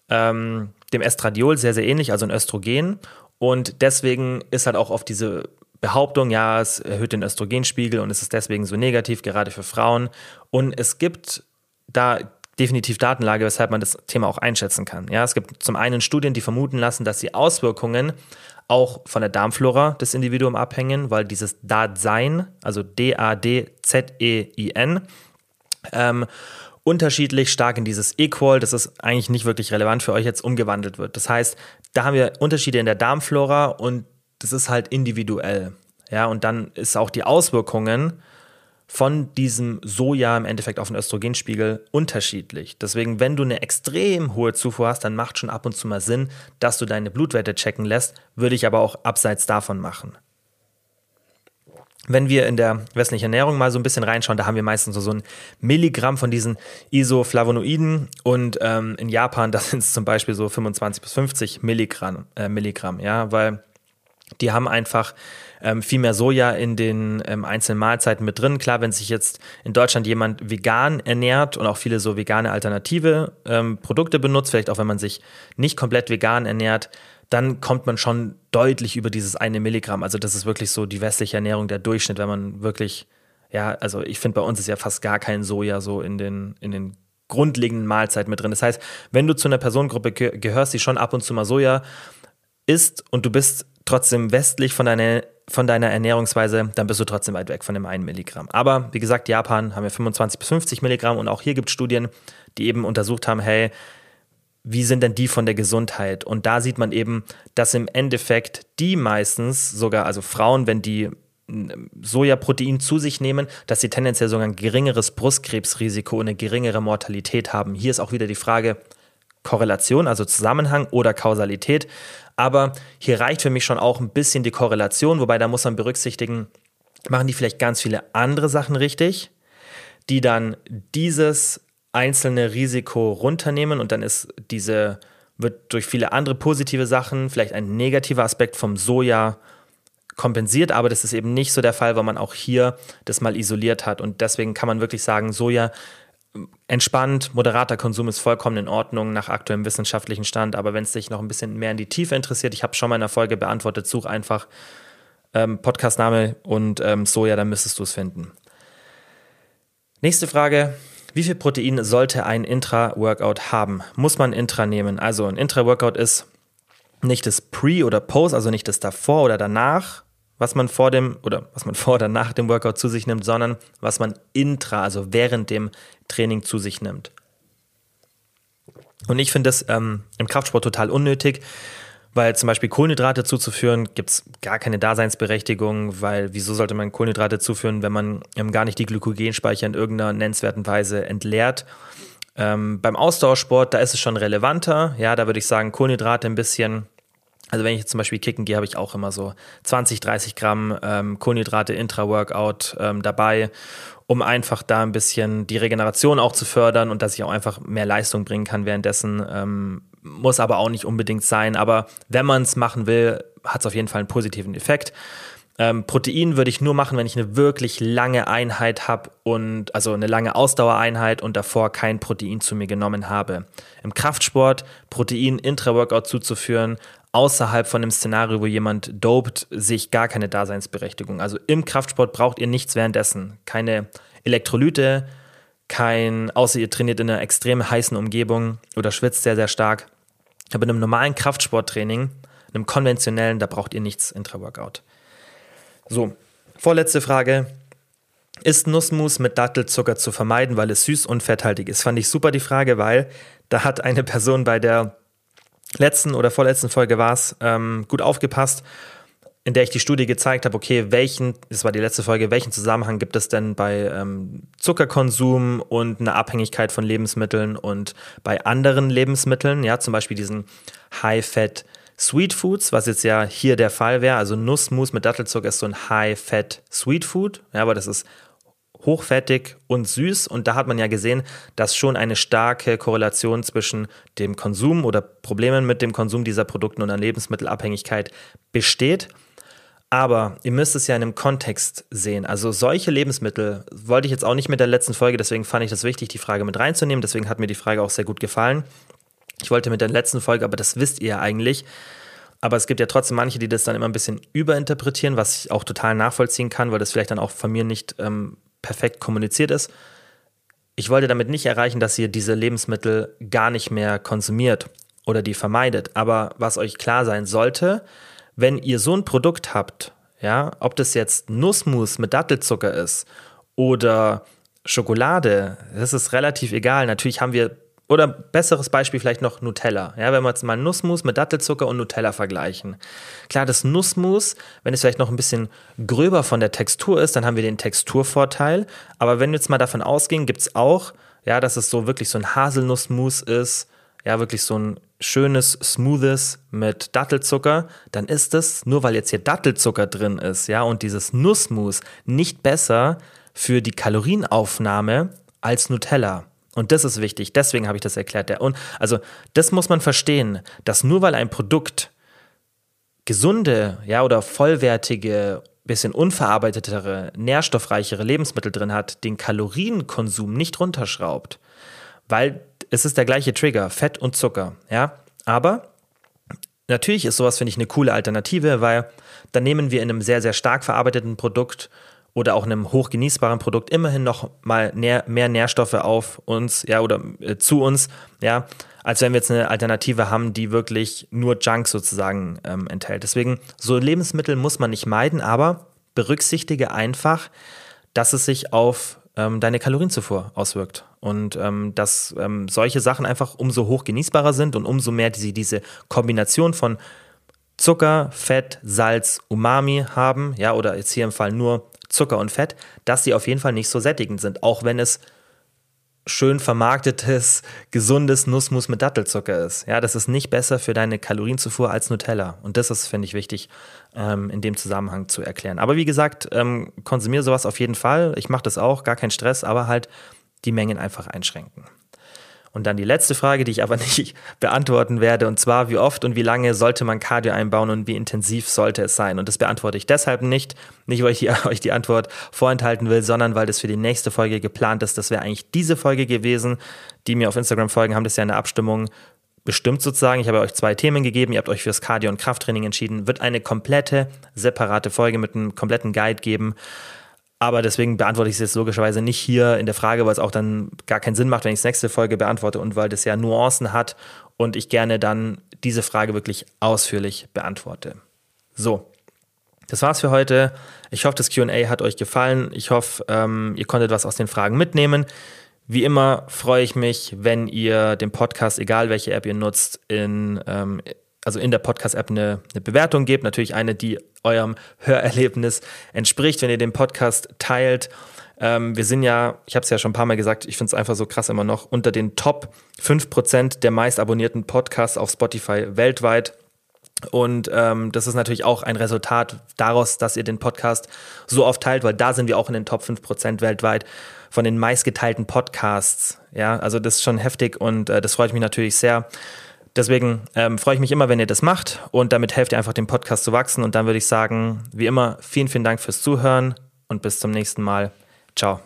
ähm, dem Estradiol sehr, sehr ähnlich, also ein Östrogen. Und deswegen ist halt auch auf diese Behauptung, ja, es erhöht den Östrogenspiegel und es ist deswegen so negativ, gerade für Frauen. Und es gibt da definitiv Datenlage, weshalb man das Thema auch einschätzen kann. Ja, es gibt zum einen Studien, die vermuten lassen, dass die Auswirkungen auch von der Darmflora des Individuums abhängen, weil dieses Dasein, also D-A-D-Z-E-I-N, ähm, unterschiedlich stark in dieses Equal, das ist eigentlich nicht wirklich relevant für euch jetzt, umgewandelt wird. Das heißt, da haben wir Unterschiede in der Darmflora und das ist halt individuell. Ja, und dann ist auch die Auswirkungen von diesem Soja im Endeffekt auf den Östrogenspiegel unterschiedlich. Deswegen, wenn du eine extrem hohe Zufuhr hast, dann macht schon ab und zu mal Sinn, dass du deine Blutwerte checken lässt, würde ich aber auch abseits davon machen. Wenn wir in der westlichen Ernährung mal so ein bisschen reinschauen, da haben wir meistens so ein Milligramm von diesen Isoflavonoiden und ähm, in Japan, das sind es zum Beispiel so 25 bis 50 Milligramm, äh, Milligramm, ja, weil die haben einfach ähm, viel mehr Soja in den ähm, einzelnen Mahlzeiten mit drin. Klar, wenn sich jetzt in Deutschland jemand vegan ernährt und auch viele so vegane alternative ähm, Produkte benutzt, vielleicht auch wenn man sich nicht komplett vegan ernährt, dann kommt man schon deutlich über dieses eine Milligramm. Also das ist wirklich so die westliche Ernährung, der Durchschnitt, wenn man wirklich, ja, also ich finde, bei uns ist ja fast gar kein Soja so in den, in den grundlegenden Mahlzeiten mit drin. Das heißt, wenn du zu einer Personengruppe gehörst, die schon ab und zu mal Soja isst und du bist trotzdem westlich von deiner, von deiner Ernährungsweise, dann bist du trotzdem weit weg von dem 1 Milligramm. Aber wie gesagt, Japan haben wir 25 bis 50 Milligramm und auch hier gibt es Studien, die eben untersucht haben, hey, wie sind denn die von der Gesundheit? Und da sieht man eben, dass im Endeffekt die meistens, sogar also Frauen, wenn die Sojaprotein zu sich nehmen, dass sie tendenziell sogar ein geringeres Brustkrebsrisiko und eine geringere Mortalität haben. Hier ist auch wieder die Frage Korrelation, also Zusammenhang oder Kausalität. Aber hier reicht für mich schon auch ein bisschen die Korrelation, wobei da muss man berücksichtigen, machen die vielleicht ganz viele andere Sachen richtig, die dann dieses einzelne Risiko runternehmen und dann ist diese, wird durch viele andere positive Sachen, vielleicht ein negativer Aspekt vom Soja kompensiert, aber das ist eben nicht so der Fall, weil man auch hier das mal isoliert hat und deswegen kann man wirklich sagen, Soja entspannt, moderater Konsum ist vollkommen in Ordnung nach aktuellem wissenschaftlichen Stand. Aber wenn es dich noch ein bisschen mehr in die Tiefe interessiert, ich habe schon mal in der Folge beantwortet, such einfach ähm, Podcastname und ähm, Soja, dann müsstest du es finden. Nächste Frage. Wie viel Protein sollte ein Intra-Workout haben? Muss man Intra nehmen? Also ein Intra-Workout ist nicht das Pre oder Post, also nicht das davor oder danach, was man vor dem oder was man vor oder nach dem Workout zu sich nimmt, sondern was man intra, also während dem Training zu sich nimmt. Und ich finde das ähm, im Kraftsport total unnötig, weil zum Beispiel Kohlenhydrate zuzuführen, gibt es gar keine Daseinsberechtigung, weil wieso sollte man Kohlenhydrate zuführen, wenn man ähm, gar nicht die Glykogenspeicher in irgendeiner nennenswerten Weise entleert? Ähm, beim Ausdauersport, da ist es schon relevanter. Ja, da würde ich sagen, Kohlenhydrate ein bisschen also wenn ich jetzt zum Beispiel kicken gehe, habe ich auch immer so 20, 30 Gramm ähm, Kohlenhydrate Intra-Workout ähm, dabei, um einfach da ein bisschen die Regeneration auch zu fördern und dass ich auch einfach mehr Leistung bringen kann währenddessen. Ähm, muss aber auch nicht unbedingt sein. Aber wenn man es machen will, hat es auf jeden Fall einen positiven Effekt. Ähm, Protein würde ich nur machen, wenn ich eine wirklich lange Einheit habe und also eine lange Ausdauereinheit und davor kein Protein zu mir genommen habe. Im Kraftsport Protein intra-Workout zuzuführen, außerhalb von einem Szenario, wo jemand dopt, sich gar keine Daseinsberechtigung. Also im Kraftsport braucht ihr nichts währenddessen. Keine Elektrolyte, kein, außer ihr trainiert in einer extrem heißen Umgebung oder schwitzt sehr, sehr stark. Aber in einem normalen Kraftsporttraining, einem konventionellen, da braucht ihr nichts intra-Workout. So, vorletzte Frage. Ist Nussmus mit Dattelzucker zu vermeiden, weil es süß und fetthaltig ist? Fand ich super die Frage, weil da hat eine Person bei der letzten oder vorletzten Folge war es, ähm, gut aufgepasst. in der ich die Studie gezeigt habe, okay, welchen, das war die letzte Folge, welchen Zusammenhang gibt es denn bei ähm, Zuckerkonsum und einer Abhängigkeit von Lebensmitteln und bei anderen Lebensmitteln, ja, zum Beispiel diesen High-Fat Sweet Foods, was jetzt ja hier der Fall wäre, also Nussmus mit Dattelzucker ist so ein High-Fat Sweet Food, ja, aber das ist hochfettig und süß. Und da hat man ja gesehen, dass schon eine starke Korrelation zwischen dem Konsum oder Problemen mit dem Konsum dieser Produkte und einer Lebensmittelabhängigkeit besteht. Aber ihr müsst es ja in einem Kontext sehen. Also solche Lebensmittel wollte ich jetzt auch nicht mit der letzten Folge, deswegen fand ich das wichtig, die Frage mit reinzunehmen. Deswegen hat mir die Frage auch sehr gut gefallen. Ich wollte mit der letzten Folge, aber das wisst ihr ja eigentlich. Aber es gibt ja trotzdem manche, die das dann immer ein bisschen überinterpretieren, was ich auch total nachvollziehen kann, weil das vielleicht dann auch von mir nicht ähm, perfekt kommuniziert ist. Ich wollte damit nicht erreichen, dass ihr diese Lebensmittel gar nicht mehr konsumiert oder die vermeidet. Aber was euch klar sein sollte, wenn ihr so ein Produkt habt, ja, ob das jetzt Nussmus mit Dattelzucker ist oder Schokolade, das ist relativ egal. Natürlich haben wir, oder besseres Beispiel vielleicht noch Nutella. Ja, wenn wir jetzt mal Nussmus mit Dattelzucker und Nutella vergleichen. Klar, das Nussmus, wenn es vielleicht noch ein bisschen gröber von der Textur ist, dann haben wir den Texturvorteil. Aber wenn wir jetzt mal davon ausgehen, gibt es auch, ja, dass es so wirklich so ein Haselnussmus ist, ja, wirklich so ein schönes, smoothes mit Dattelzucker, dann ist es, nur weil jetzt hier Dattelzucker drin ist, ja, und dieses Nussmus nicht besser für die Kalorienaufnahme als Nutella. Und das ist wichtig, deswegen habe ich das erklärt. Und also, das muss man verstehen, dass nur weil ein Produkt gesunde, ja, oder vollwertige, bisschen unverarbeitetere, nährstoffreichere Lebensmittel drin hat, den Kalorienkonsum nicht runterschraubt, weil es ist der gleiche Trigger, Fett und Zucker, ja. Aber natürlich ist sowas, finde ich, eine coole Alternative, weil dann nehmen wir in einem sehr, sehr stark verarbeiteten Produkt oder auch einem hochgenießbaren Produkt immerhin noch mal nähr, mehr Nährstoffe auf uns, ja, oder äh, zu uns, ja, als wenn wir jetzt eine Alternative haben, die wirklich nur Junk sozusagen ähm, enthält. Deswegen, so Lebensmittel muss man nicht meiden, aber berücksichtige einfach, dass es sich auf ähm, deine Kalorienzufuhr auswirkt. Und ähm, dass ähm, solche Sachen einfach umso hoch genießbarer sind und umso mehr sie diese Kombination von Zucker, Fett, Salz, Umami haben, ja, oder jetzt hier im Fall nur Zucker und Fett, dass sie auf jeden Fall nicht so sättigend sind, auch wenn es schön vermarktetes, gesundes Nussmus mit Dattelzucker ist. Ja, das ist nicht besser für deine Kalorienzufuhr als Nutella. Und das ist, finde ich, wichtig ähm, in dem Zusammenhang zu erklären. Aber wie gesagt, ähm, konsumiere sowas auf jeden Fall. Ich mache das auch, gar kein Stress, aber halt die Mengen einfach einschränken. Und dann die letzte Frage, die ich aber nicht beantworten werde, und zwar, wie oft und wie lange sollte man Cardio einbauen und wie intensiv sollte es sein? Und das beantworte ich deshalb nicht, nicht weil ich euch die Antwort vorenthalten will, sondern weil das für die nächste Folge geplant ist. Das wäre eigentlich diese Folge gewesen. Die mir auf Instagram folgen, haben das ja in der Abstimmung bestimmt sozusagen. Ich habe euch zwei Themen gegeben. Ihr habt euch fürs Cardio- und Krafttraining entschieden. Wird eine komplette, separate Folge mit einem kompletten Guide geben. Aber deswegen beantworte ich es jetzt logischerweise nicht hier in der Frage, weil es auch dann gar keinen Sinn macht, wenn ich es nächste Folge beantworte und weil das ja Nuancen hat und ich gerne dann diese Frage wirklich ausführlich beantworte. So, das war's für heute. Ich hoffe, das QA hat euch gefallen. Ich hoffe, ähm, ihr konntet was aus den Fragen mitnehmen. Wie immer freue ich mich, wenn ihr den Podcast, egal welche App ihr nutzt, in, ähm, also in der Podcast-App eine, eine, Bewertung gebt. Natürlich eine, die eurem Hörerlebnis entspricht, wenn ihr den Podcast teilt. Ähm, wir sind ja, ich habe es ja schon ein paar Mal gesagt, ich finde es einfach so krass immer noch, unter den Top 5% der meist abonnierten Podcasts auf Spotify weltweit. Und ähm, das ist natürlich auch ein Resultat daraus, dass ihr den Podcast so oft teilt, weil da sind wir auch in den Top 5% weltweit von den meistgeteilten Podcasts. Ja, also das ist schon heftig und äh, das freut mich natürlich sehr. Deswegen ähm, freue ich mich immer, wenn ihr das macht und damit helft ihr einfach dem Podcast zu wachsen. Und dann würde ich sagen, wie immer, vielen, vielen Dank fürs Zuhören und bis zum nächsten Mal. Ciao.